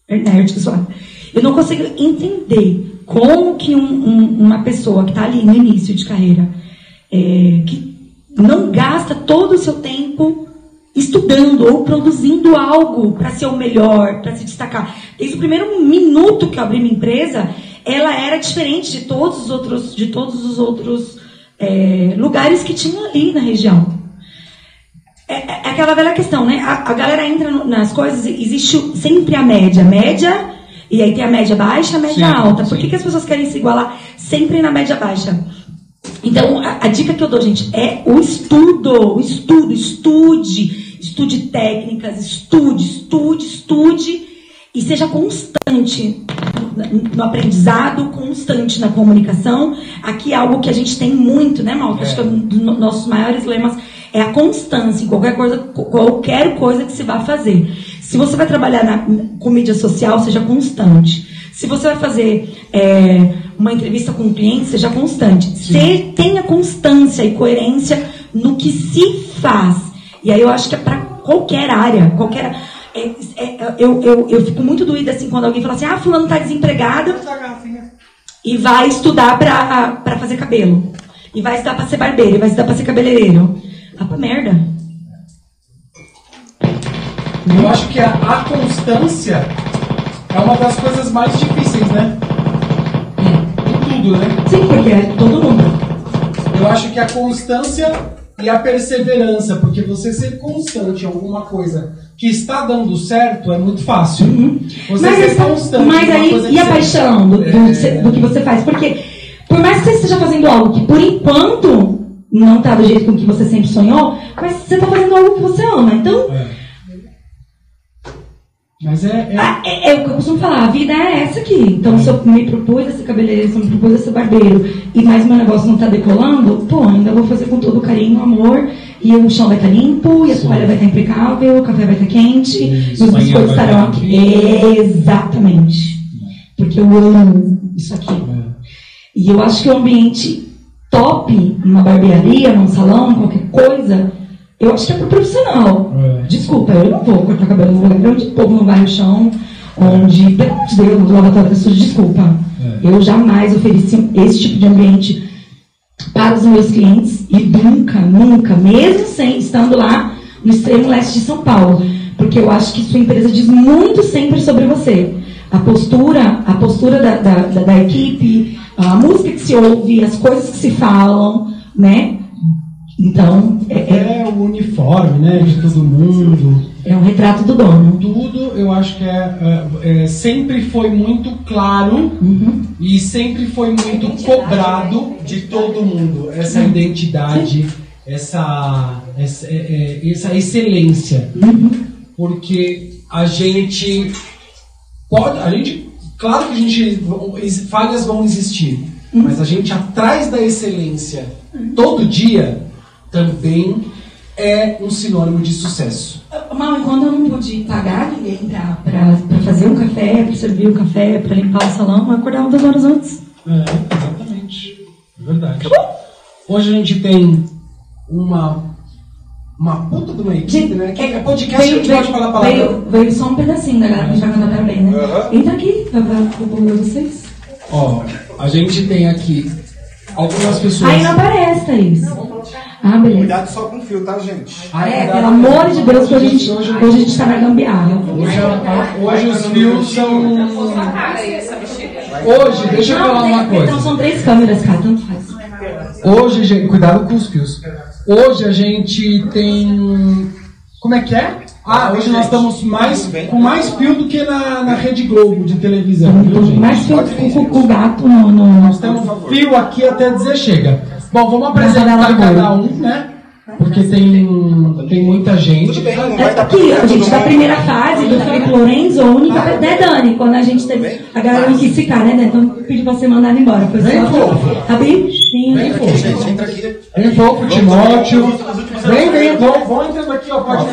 nerd sou. Eu não consigo entender como que um, um, uma pessoa que está ali no início de carreira, é, que não gasta todo o seu tempo estudando ou produzindo algo para ser o melhor, para se destacar. Desde o primeiro minuto que eu abri minha empresa, ela era diferente de todos os outros, de todos os outros é, lugares que tinham ali na região. É, é, é aquela velha questão, né? A, a galera entra no, nas coisas, existe sempre a média. Média, e aí tem a média baixa, a média sim, alta. Por que, que as pessoas querem se igualar sempre na média baixa? Então, a, a, dica que eu dou, gente, é o estudo. O estudo, estude estude técnicas, estude, estude, estude e seja constante no aprendizado, constante na comunicação. Aqui é algo que a gente tem muito, né, Malta? É. Acho que é um dos nossos maiores lemas é a constância em qualquer coisa, qualquer coisa que se vá fazer. Se você vai trabalhar na, com mídia social, seja constante. Se você vai fazer é, uma entrevista com um cliente, seja constante. Se, tenha constância e coerência no que se faz. E aí eu acho que é para qualquer área, qualquer. É, é, eu, eu, eu fico muito doída assim quando alguém fala assim: ah, fulano está desempregado e vai estudar para fazer cabelo. E vai estudar para ser barbeiro, e vai estudar para ser cabeleireiro. Ah, pra merda. Eu acho que a, a constância é uma das coisas mais difíceis, né? Em tudo, né? Sim, porque é todo mundo. Eu acho que a constância e a perseverança, porque você ser constante em alguma coisa que está dando certo é muito fácil. Uhum. Você mas ser constante. Mas aí, e a paixão do, do, é... do, que você faz? Porque, por mais que você esteja fazendo algo que, por enquanto, não está do jeito com que você sempre sonhou, mas você está fazendo algo que você ama. Então. É. Mas é. É... Ah, é, é, o que eu costumo falar, a vida é essa aqui. Então, se eu me propus a ser cabeleireiro, se eu me propus a ser barbeiro, e mais meu negócio não está decolando, pô, ainda vou fazer com todo carinho, amor, e o chão vai estar tá limpo, e a toalha vai estar tá impecável, o café vai estar tá quente, e os biscoitos estarão aqui. Exatamente. Porque eu amo isso aqui. É. E eu acho que o ambiente top, numa barbearia, num salão, qualquer coisa, eu acho que é pro profissional. É. Desculpa, eu não vou cortar cabelo no lugar onde o povo não vai no chão, onde, pelo amor de Deus, o lavatório da suja, desculpa. É. Eu jamais ofereci esse tipo de ambiente para os meus clientes e nunca, nunca, mesmo sem estando lá no extremo leste de São Paulo, porque eu acho que sua empresa diz muito sempre sobre você. A postura, a postura da, da, da, da equipe, a música que se ouve, as coisas que se falam, né? Então. É, é, é, o uniforme, né? De todo mundo. É um retrato do dono. Tudo eu acho que é, é, é sempre foi muito claro uhum. e sempre foi muito cobrado né? de todo mundo. Essa uhum. identidade, essa, essa, é, é, essa excelência. Uhum. Porque a gente pode. A gente. Claro que a gente. Falhas vão existir. Uhum. Mas a gente atrás da excelência todo dia também é um sinônimo de sucesso. Mal, quando eu não pude pagar ninguém para fazer um café, para servir o um café, para limpar o salão, eu acordava duas horas antes. É, exatamente. É verdade. Hoje a gente tem uma uma puta de uma equipe, né? Que é podcast, veio, a gente pode falar a palavra. Veio, veio só um pedacinho da galera que já cantar bem, né? Uhum. Entra aqui, pra ver vocês. Ó, a gente tem aqui algumas pessoas. Aí não aparece, Thaís. Ah, beleza. Cuidado só com o fio, tá, gente? Ah, é, pelo amor de Deus, que hoje a gente, hoje, hoje a gente tá na gambiarra. Hoje, hoje os fios são. Hoje, deixa eu falar uma coisa. Então são três câmeras, cara, tanto faz. Hoje, gente, cuidado com os fios. Hoje a gente tem. Como é que é? Ah, hoje nós estamos mais, com mais fio do que na, na Rede Globo de televisão, viu, gente? Mais que o, o, o gato no. no... Nós temos fio aqui até dizer chega. Bom, vamos apresentar cada um, né? Porque tem, tem muita gente. Tudo bem, não É vai dar Aqui, a gente, da primeira fase do Felipe Lorenzo, a única. Né, Dani? Quando a gente teve. A galera não quis ficar, né, Dani? Então pediu pra ser mandada embora. Foi Vem, fofo. Abri? Sim. Vem, fofo. Gente, entra aqui. Vem, fofo, Timóteo. Vem, vem, vão, vão entrando aqui, ó. Pode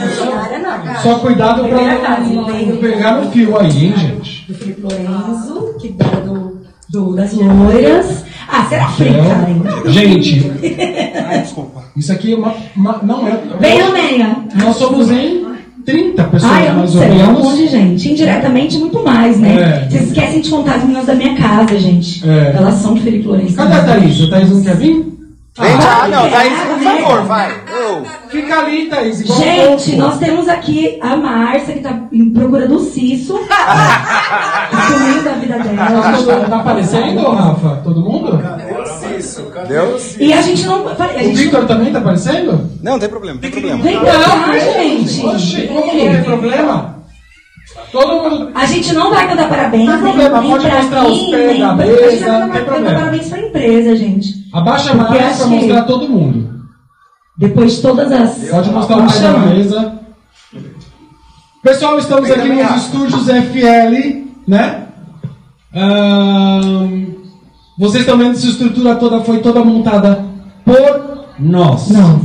Só cuidado pra não, não pegar no fio aí, hein, gente. Do Felipe Lorenzo, que dá do, do, das loiras. Ah, será africana, hein? Gente, Ai, desculpa. isso aqui é uma, uma- não é. Vem, Romênia. Nós somos em 30 pessoas, Ai, eu não mais ou sei, é um monte menos. de gente. Indiretamente, muito mais, né? É. Vocês esquecem de contar as meninas da minha casa, gente. É. Elas são de Felipe Lourenço. Cadê a Thaís? A Thaís não quer vir? Vem já, não, é, Thaís, por favor, vai. Fica ali, Thaís. igual Gente, nós temos aqui a Márcia, que tá em procura do Cisso. Sumindo da vida dela. Tá tá aparecendo, Rafa? Todo mundo? Deu? E a gente não. A O gente Victor também tá aparecendo? Não, tem problema, tem problema. Vem cá, gente. Oxi, como não tem problema? Todo mundo. A gente não vai cantar parabéns. Não tem problema, nem pode mostrar os mim, pés nem da mesa, A gente vai não cantar- problema. parabéns pra empresa, gente. Abaixa a acho pra que- mostrar todo mundo. Depois de todas as. Pode mostrar o pai da mesa. Pessoal, estamos aqui nos estúdios FL, né? Ahn, vocês estão vendo essa estrutura toda foi toda montada por nós. Nós.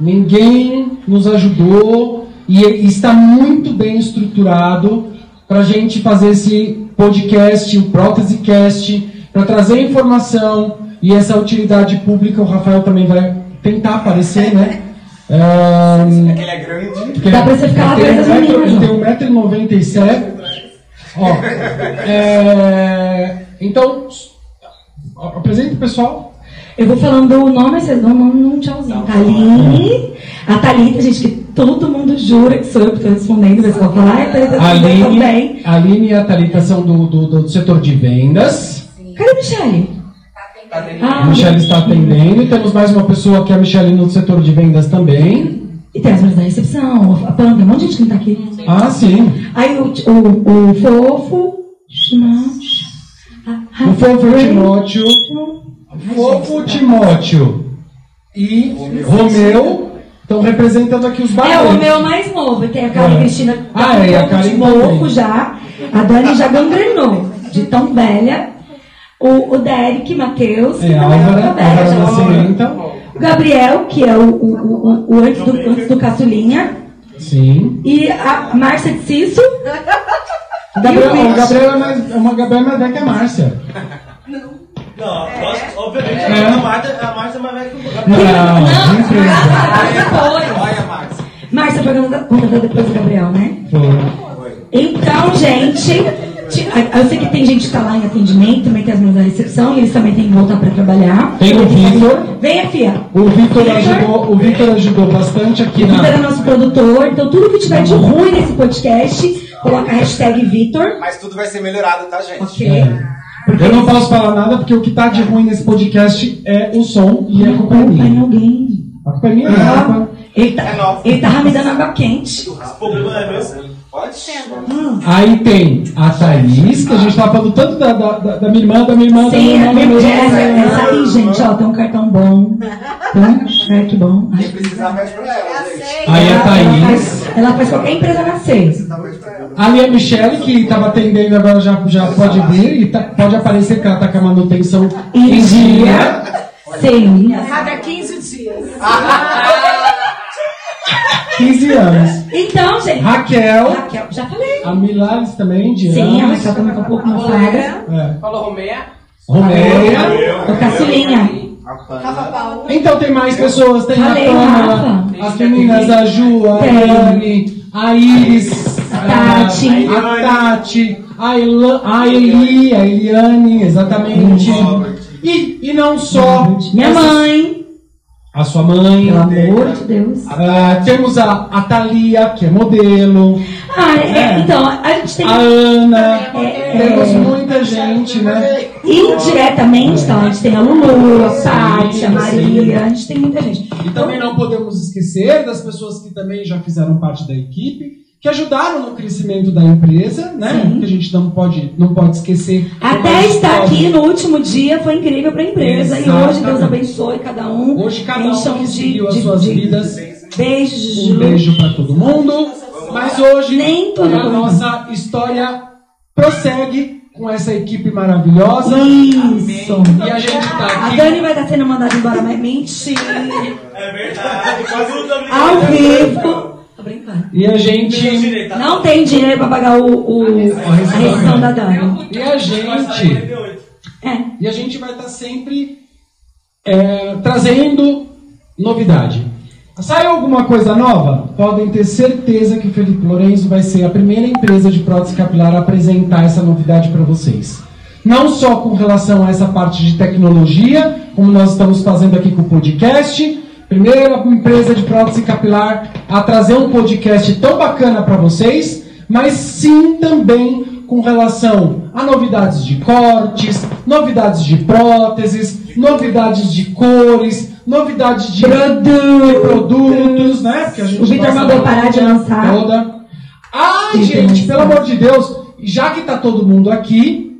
Ninguém nos ajudou e está muito bem estruturado para a gente fazer esse podcast, o PróteseCast, para trazer informação e essa utilidade pública. O Rafael também vai tentar aparecer, né? Ahn, Ele é grande. porque Dá pra você ficar lá ele tem atrás das um metro- meninas, Ele tem 1,97m. Ó, é, então, apresenta o pessoal. Eu vou falando o nome, vocês vão dando um tchauzinho. A Thalita, gente, que todo mundo jura que sou eu que estou respondendo, mas vou falar, a Thalita A Aline, também. a Aline e a Thalita são do, do, do setor de vendas. Cadê a Michelle? A Ah, Michelle está atendendo. E temos mais uma pessoa que é a Michelle no setor de vendas também. E tem as mulheres da recepção, a tem um monte de gente que não tá aqui. Ah, sim. Aí o, o, o fofo, Timóteo, a- O Fofo Timóteo. Fofo Timóteo e Romeu estão representando aqui os É, o meu mais novo, tem a Karen É. Cristina, Ah, tá é, e a Karen de novo também. já. A Dani já gangrenou, de tão velha. O, o Derek Matheus, que É, também Álvara, tá velha, Álvara já. Nascimento. O Gabriel, que é o, o, o, o antes, do, antes do Caçulinha. Sim. E a Márcia de Cisso. O Gabriel, o o Gabriel é mais, é uma Gabriel é mais velha que a Márcia. Não, nós, obviamente, É. a Marta, a Marta é mais velha que o Não, Não, de empresa. depois. Olha, Max. Márcia foi contratada contratada depois do Gabriel, né? Foi. Então, gente, eu sei que tem gente que está lá em atendimento, também tem as mães da recepção, e eles também têm que voltar para trabalhar. Tem o Vitor. Venha, Fia. O Vitor ajudou, o Vitor ajudou bastante aqui O Vitor é na. nosso produtor, então tudo que tiver de ruim nesse podcast, coloca a hashtag Vitor. Mas tudo vai ser melhorado, tá, gente? Ok? É. Eu não posso falar nada porque o que tá de ruim nesse podcast é o som e a culpa é Culpa minha. alguém. A culpa é minha, Ah, não. Ele, tá, É ele tava me dando água quente. O problema é meu. Pode? Aí tem a Thaís, que a gente tava falando tanto da, da, da- da minha irmã, da minha irmã, da Sim, minha a irmã, minha irmã. essa, aí, gente, ó, tem um cartão bom. Tem um cheque bom. Quem precisar, pede pra ela, gente. Aí a ela, ela Thaís. faz, ela faz qualquer empresa nascer. Ali a Michelle, que estava atendendo agora já, já pode vir e tá- pode aparecer que ela está com a manutenção Em dia. Sim. Cada 15 dias. 15 anos. Então, gente. Raquel, Raquel, já falei. a Milares também, de Sim, a. Raquel também tá um pouco mais. É. Falou Romeia. Romeia. O Caçulinha. Rafa Paulo. Então tem mais pessoas, tem Falei, a Pamela, as meninas, a Ju, a. Dani, a Iris, A Tati. a Tati, a, Elan, a Eli, a Eliane, exatamente. E, e não só Minha essas- mãe. A sua mãe, Pelo amor de Deus. Ah, temos a, a Thalia, que é modelo, Ah, é, então, a gente tem. a Ana, É, temos é. muita gente, né? Indiretamente, então, a gente tem a Lulu, a Paty, a Sim, Maria, a gente tem muita gente. E também não podemos esquecer das pessoas que também já fizeram parte da equipe, que ajudaram no crescimento da empresa, né? Sim. Que a gente não pode, não pode esquecer. Até estar aqui no último dia foi incrível para a empresa. E hoje Exatamente. Deus abençoe cada um. Hoje cada um que de- seguiu as suas de- vidas. Beijos. Um beijo para todo mundo. Mas hoje a mundo. nossa história prossegue com essa equipe maravilhosa. Isso. E a gente tá A aqui. Dani vai estar sendo mandada embora, mas mentira. É verdade, Ao vivo. Tô brincando. E a gente. Não tem dinheiro para pagar o, o- a rescisão da Dani. E a gente. É. E a gente vai estar sempre é, trazendo novidade. Saiu alguma coisa nova? Podem ter certeza que o Felipe Lourenço vai ser a primeira empresa de prótese capilar a apresentar essa novidade para vocês. Não só com relação a essa parte de tecnologia, como nós estamos fazendo aqui com o podcast. Primeira empresa de prótese capilar a trazer um podcast tão bacana para vocês, mas sim também com relação a novidades de cortes, novidades de próteses, novidades de cores, novidades de de produtos, né? Porque a gente O Vitor mandou parar de lançar. Toda. Ai, Vitor gente, lançar. pelo amor de Deus, já que tá todo mundo aqui,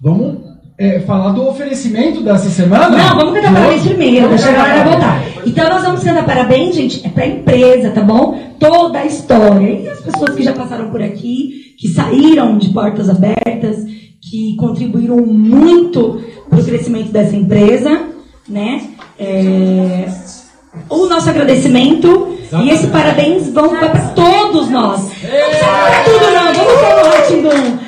vamos é, falar do oferecimento dessa semana? Não, vamos cantar parabéns primeiro, deixa a galera voltar. Então nós vamos cantar parabéns, gente, é pra empresa, tá bom? Toda a história. E as pessoas que já passaram por aqui, que saíram de portas abertas, que contribuíram muito para o crescimento dessa empresa, né? É, O nosso agradecimento e esse parabéns vão para todos nós. Não precisa cantar tudo não, vamos ter um Ratingum.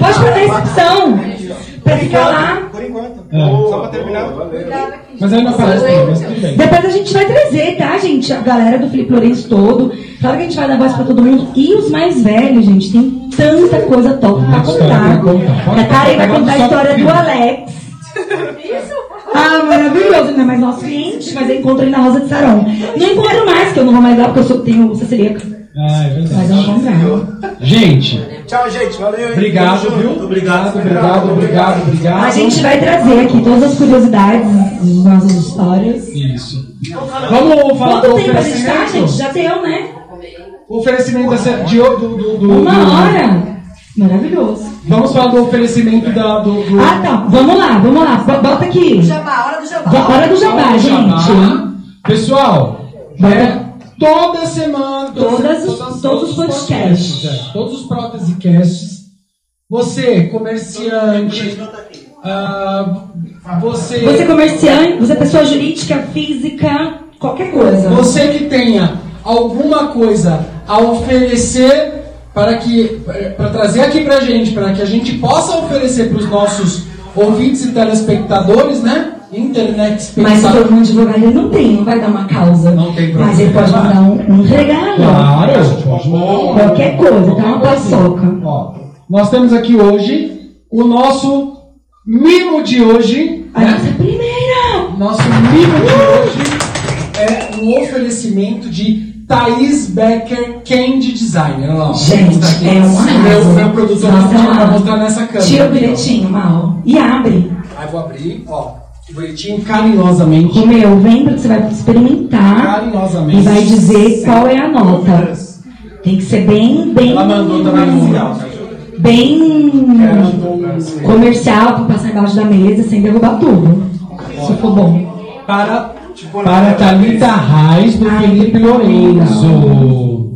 Pode fazer recepção. Pra ficar lá. Por enquanto. É. Só pra terminar. Mas aí não aparece, não, mas tudo bem. Depois a gente vai trazer, tá, gente? A galera do Felipe Lourenço todo. Claro que a gente vai dar voz pra todo mundo. E os mais velhos, gente, tem tanta coisa top pra história contar. pra contar. Pode A Karen vai contar, a história do Alex. Ah, maravilhoso, não é mais nosso cliente, mas eu encontro ele na Rosa de Sarão. Não encontro mais, porque eu não vou mais lá, porque eu sou, tenho celíaca. Ah, é Mas eu não verdade. vou mais. Gente, Tchau, gente. Valeu. obrigado, viu? Obrigado, obrigado, obrigado, obrigado. A gente vai trazer aqui todas as curiosidades das nossas histórias. Isso. Vamos falar do Quanto tempo a gente tá, gente? Já deu, né? O oferecimento dessa, de, do, do, do, Uma do- hora. Maravilhoso. Vamos falar do oferecimento da, do, do- Ah, tá. Vamos lá, vamos lá. Bo- Bota aqui. Jabá, hora do jabá. Hora do jabá, do gente. Jabá. Pessoal, é, toda semana, Todas os- todos os podcasts. é, todos os prótese casts. Você, comerciante, ah, você, Você é comerciante, você é pessoa jurídica, física, qualquer coisa. você que tenha alguma coisa a oferecer para que para trazer aqui pra gente, para que a gente possa oferecer para os nossos ouvintes e telespectadores, né? Internet Mas se todo mundo divulgar, ele não tem, não vai dar uma causa. Não tem Mas ele pode problema. mandar um, um regalo. Claro, pode mandar. Qualquer coisa, tá uma paçoca. Ó, nós temos aqui hoje o nosso mimo de hoje. A né? nossa primeira! Nosso mimo de hoje é um oferecimento de Thaís Becker Candy Designer. Olha lá, ó. Gente, aqui. é um arraso. Meu, meu produtor arraso. mostrar nessa câmera. Tira o bilhetinho, mal. E abre. Aí vou abrir, ó. Que bonitinho, carinhosamente. Romeu, vem porque você vai experimentar Carinhosamente. e vai dizer qual é a nota. Tem que ser bem, bem. Ela mandou também no Bem comercial pra passar embaixo da mesa sem derrubar tudo. Se for bom. para, para Thalita Reis do Ai, Felipe que Lorenzo.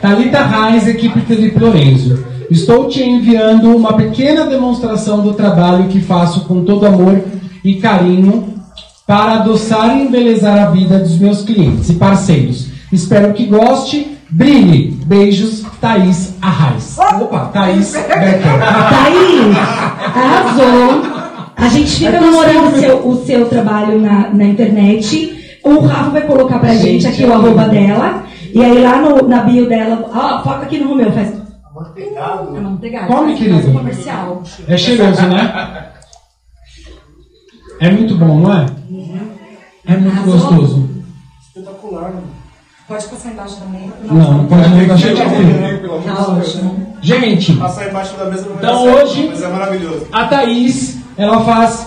Thalita Reis, equipe Felipe Lorenzo. Estou te enviando uma pequena demonstração do trabalho que faço com todo amor e carinho para adoçar e embelezar a vida dos meus clientes e parceiros. Espero que goste. Brilhe. Beijos, Thaís Arraes. Opa, Thaís Becker. Thaís, arrasou. A gente fica É namorando o seu, o seu trabalho na, na internet. O Rafa vai colocar pra gente, Gente, aqui é o arroba dela. E aí lá no, na bio dela, ó, foca aqui no Romeu, faz. É manteigado. Come, é querido. comercial. É cheiroso, né? É muito bom, não é? É muito Arrasou. gostoso. Pode passar embaixo também. Não, não pode deixar de abrir. Tá ótimo. Gente, Passar embaixo da mesa não Então hoje- Mas é maravilhoso. a Thaís, ela faz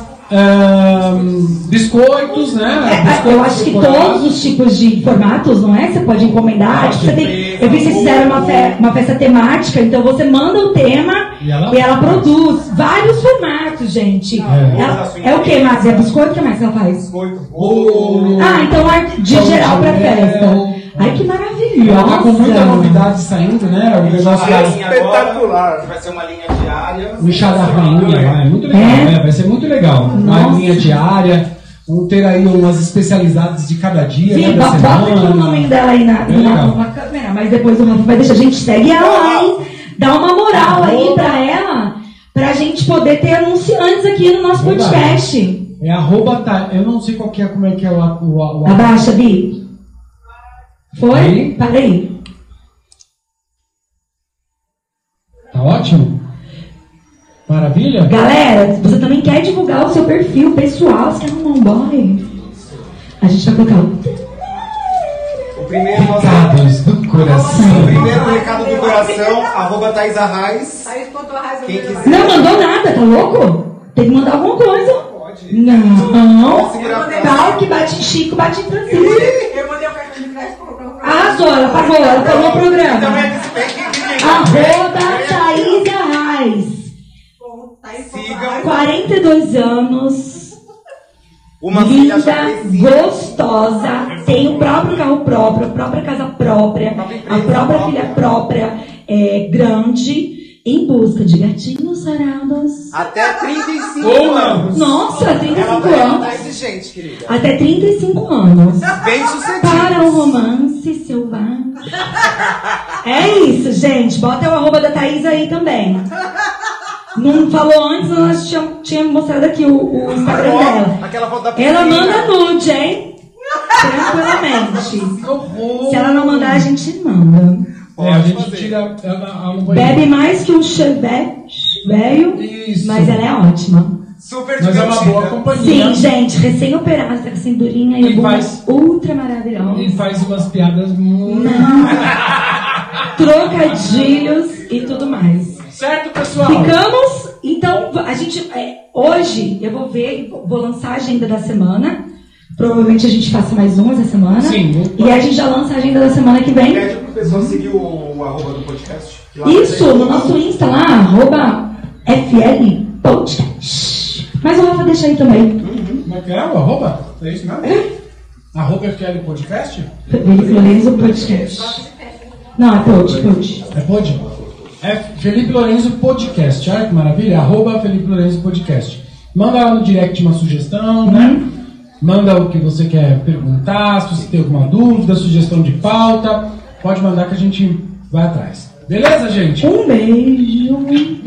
biscoitos, né? É, Biscoitos eu acho que todos os tipos de formatos, não é? Você pode encomendar. Acho que você tem, eu vi que vocês fizeram uma, fe- uma festa temática, então você manda o tema E ela e ela produz vários formatos, gente. É. Ela- é o que mais? É biscoito? O que mais ela faz? Biscoito, Bolo. Ah, então de geral pra mel. festa. Ai, que maravilhosa. Ela tá com muita novidade saindo, né? O negócio da Espetacular. Vai ser uma linha diária. o chá da rainha, vai. Muito legal, É? né? Vai ser muito legal. Uma Nossa. linha diária. Vamos ter aí umas especialidades de cada dia, Sim, né? Da bo- bota aqui o nome dela aí na, Bem na, na câmera, mas depois o Rafa vai deixar. A gente segue ela hein? Dá uma moral aí pra ela, pra gente poder ter anunciantes aqui no nosso Verdade. podcast. É arroba, tá, eu não sei qual que é, como é que é o, o, o, Abaixa, Bi. Foi? Aí. Para aí. Tá ótimo? Maravilha? Galera, se você também quer divulgar o seu perfil pessoal, você quer arrumar um boy? A gente vai colocar o O primeiro, nosso, Recados do coração. o primeiro recado do coração, arroba Thaís Arraes. Quem quiser. Não mandou nada, tá louco? Tem que mandar alguma coisa. Pode. Não. Tal que bate em Chico, bate em Francisco. Eu mandei o cartão de crédito comprar um carro. Arrasou, ela pagou, ela pagou o Então programa. é. Arroba. Tá aí, Sigam. 42 anos. Uma linda, gostosa, tem o próprio carro próprio, a própria casa própria, própria a própria filha própria, é, grande, em busca de gatinhos sarados. Até 35 Ou não. anos. Nossa, 35 Ela tá anos. exigente, querida. Até 35 anos. Bem sucedido. Para o romance selvagem. É isso, gente. Bota o arroba da Thaís aí também. Não falou antes, nós tínhamos tinha mostrado aqui o, o Instagram dela. Aquela foto da Ela manda nude, hein? Tranquilamente. Que horror. Se ela não mandar, a gente manda. É, a gente fazer. tira ela, banheiro. Bebe mais que um chevette velho, mas ela é ótima. Super Mas é uma divertida. boa companhia. Sim, gente, recém-operada, tá com cinturinha e, E faz- ultra maravilhosa. E faz umas piadas muito. Trocadilhos e tudo mais. Certo, pessoal? Ficamos, então, a gente, é, hoje eu vou ver, vou lançar a agenda da semana. Provavelmente a gente faça mais uma essa semana. Sim. E a gente já lança a agenda da semana que vem. Pede pro pessoal seguir o, o arroba do podcast. Isso, no nosso Insta lá, arroba FL Podcast. Mas o Rafa deixa aí também. Como é que é o arroba? É isso mesmo? Arroba FL Podcast? Felipe Lourenço Podcast. Não, é Pod, Pod. É pod? É Felipe Lourenço Podcast. Olha que maravilha. Arroba Felipe Lourenço Podcast. Manda lá no direct uma sugestão, né? Manda o que você quer perguntar, se você tem alguma dúvida, sugestão de pauta. Pode mandar que a gente vai atrás. Beleza, gente? Um beijo.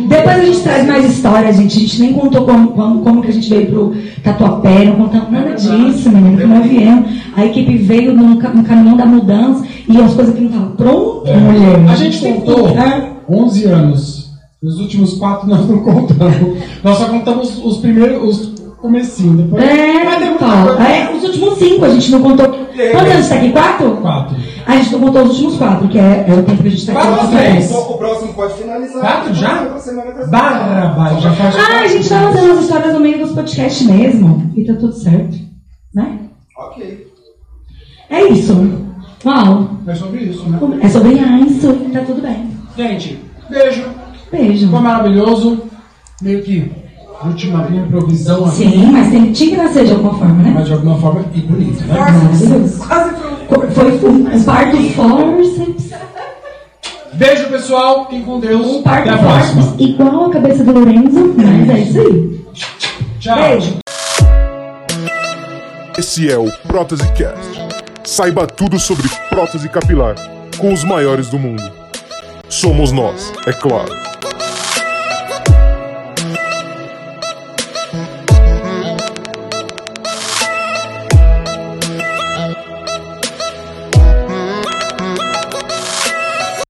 Depois a gente traz mais histórias, gente. A gente nem contou como, como, como que a gente veio pro Tatuapé, não contamos nada disso, menino, que nós viemos. A equipe veio no, no caminhão da mudança e as coisas que não estavam prontas, mulher. É. A gente contou É. 11 anos. Os últimos quatro nós não contamos. Nós só contamos os primeiros, os comecinhos. Depois É, coisa. É, os últimos cinco a gente não contou. Quantos anos tá aqui? Quatro? Quatro. A gente não contou os últimos quatro, que é, é o tempo que a gente tá aqui. Quatro três? O o próximo pode finalizar. Quatro já? Barra, já faz. Ah, a gente tá lançando as histórias no meio dos podcasts mesmo. E tá tudo certo. Né? Ok. É isso. Uau. É sobre isso, né? É sobre isso. Tá tudo bem. Gente, beijo. Beijo. Foi maravilhoso. Meio que última improvisão aqui. Sim, mas tem, tinha que nascer de alguma forma, né? Mas de alguma forma e bonito, né? Maravilhoso. Quase. Foi um parto forceps. Beijo, pessoal. Fiquem com Deus. Um parto Até a próxima. forceps igual a cabeça do Lorenzo. Mas é isso aí. Tchau. Beijo. Esse é o Prótese Cast. Saiba tudo sobre prótese capilar com os maiores do mundo. Somos nós, é claro.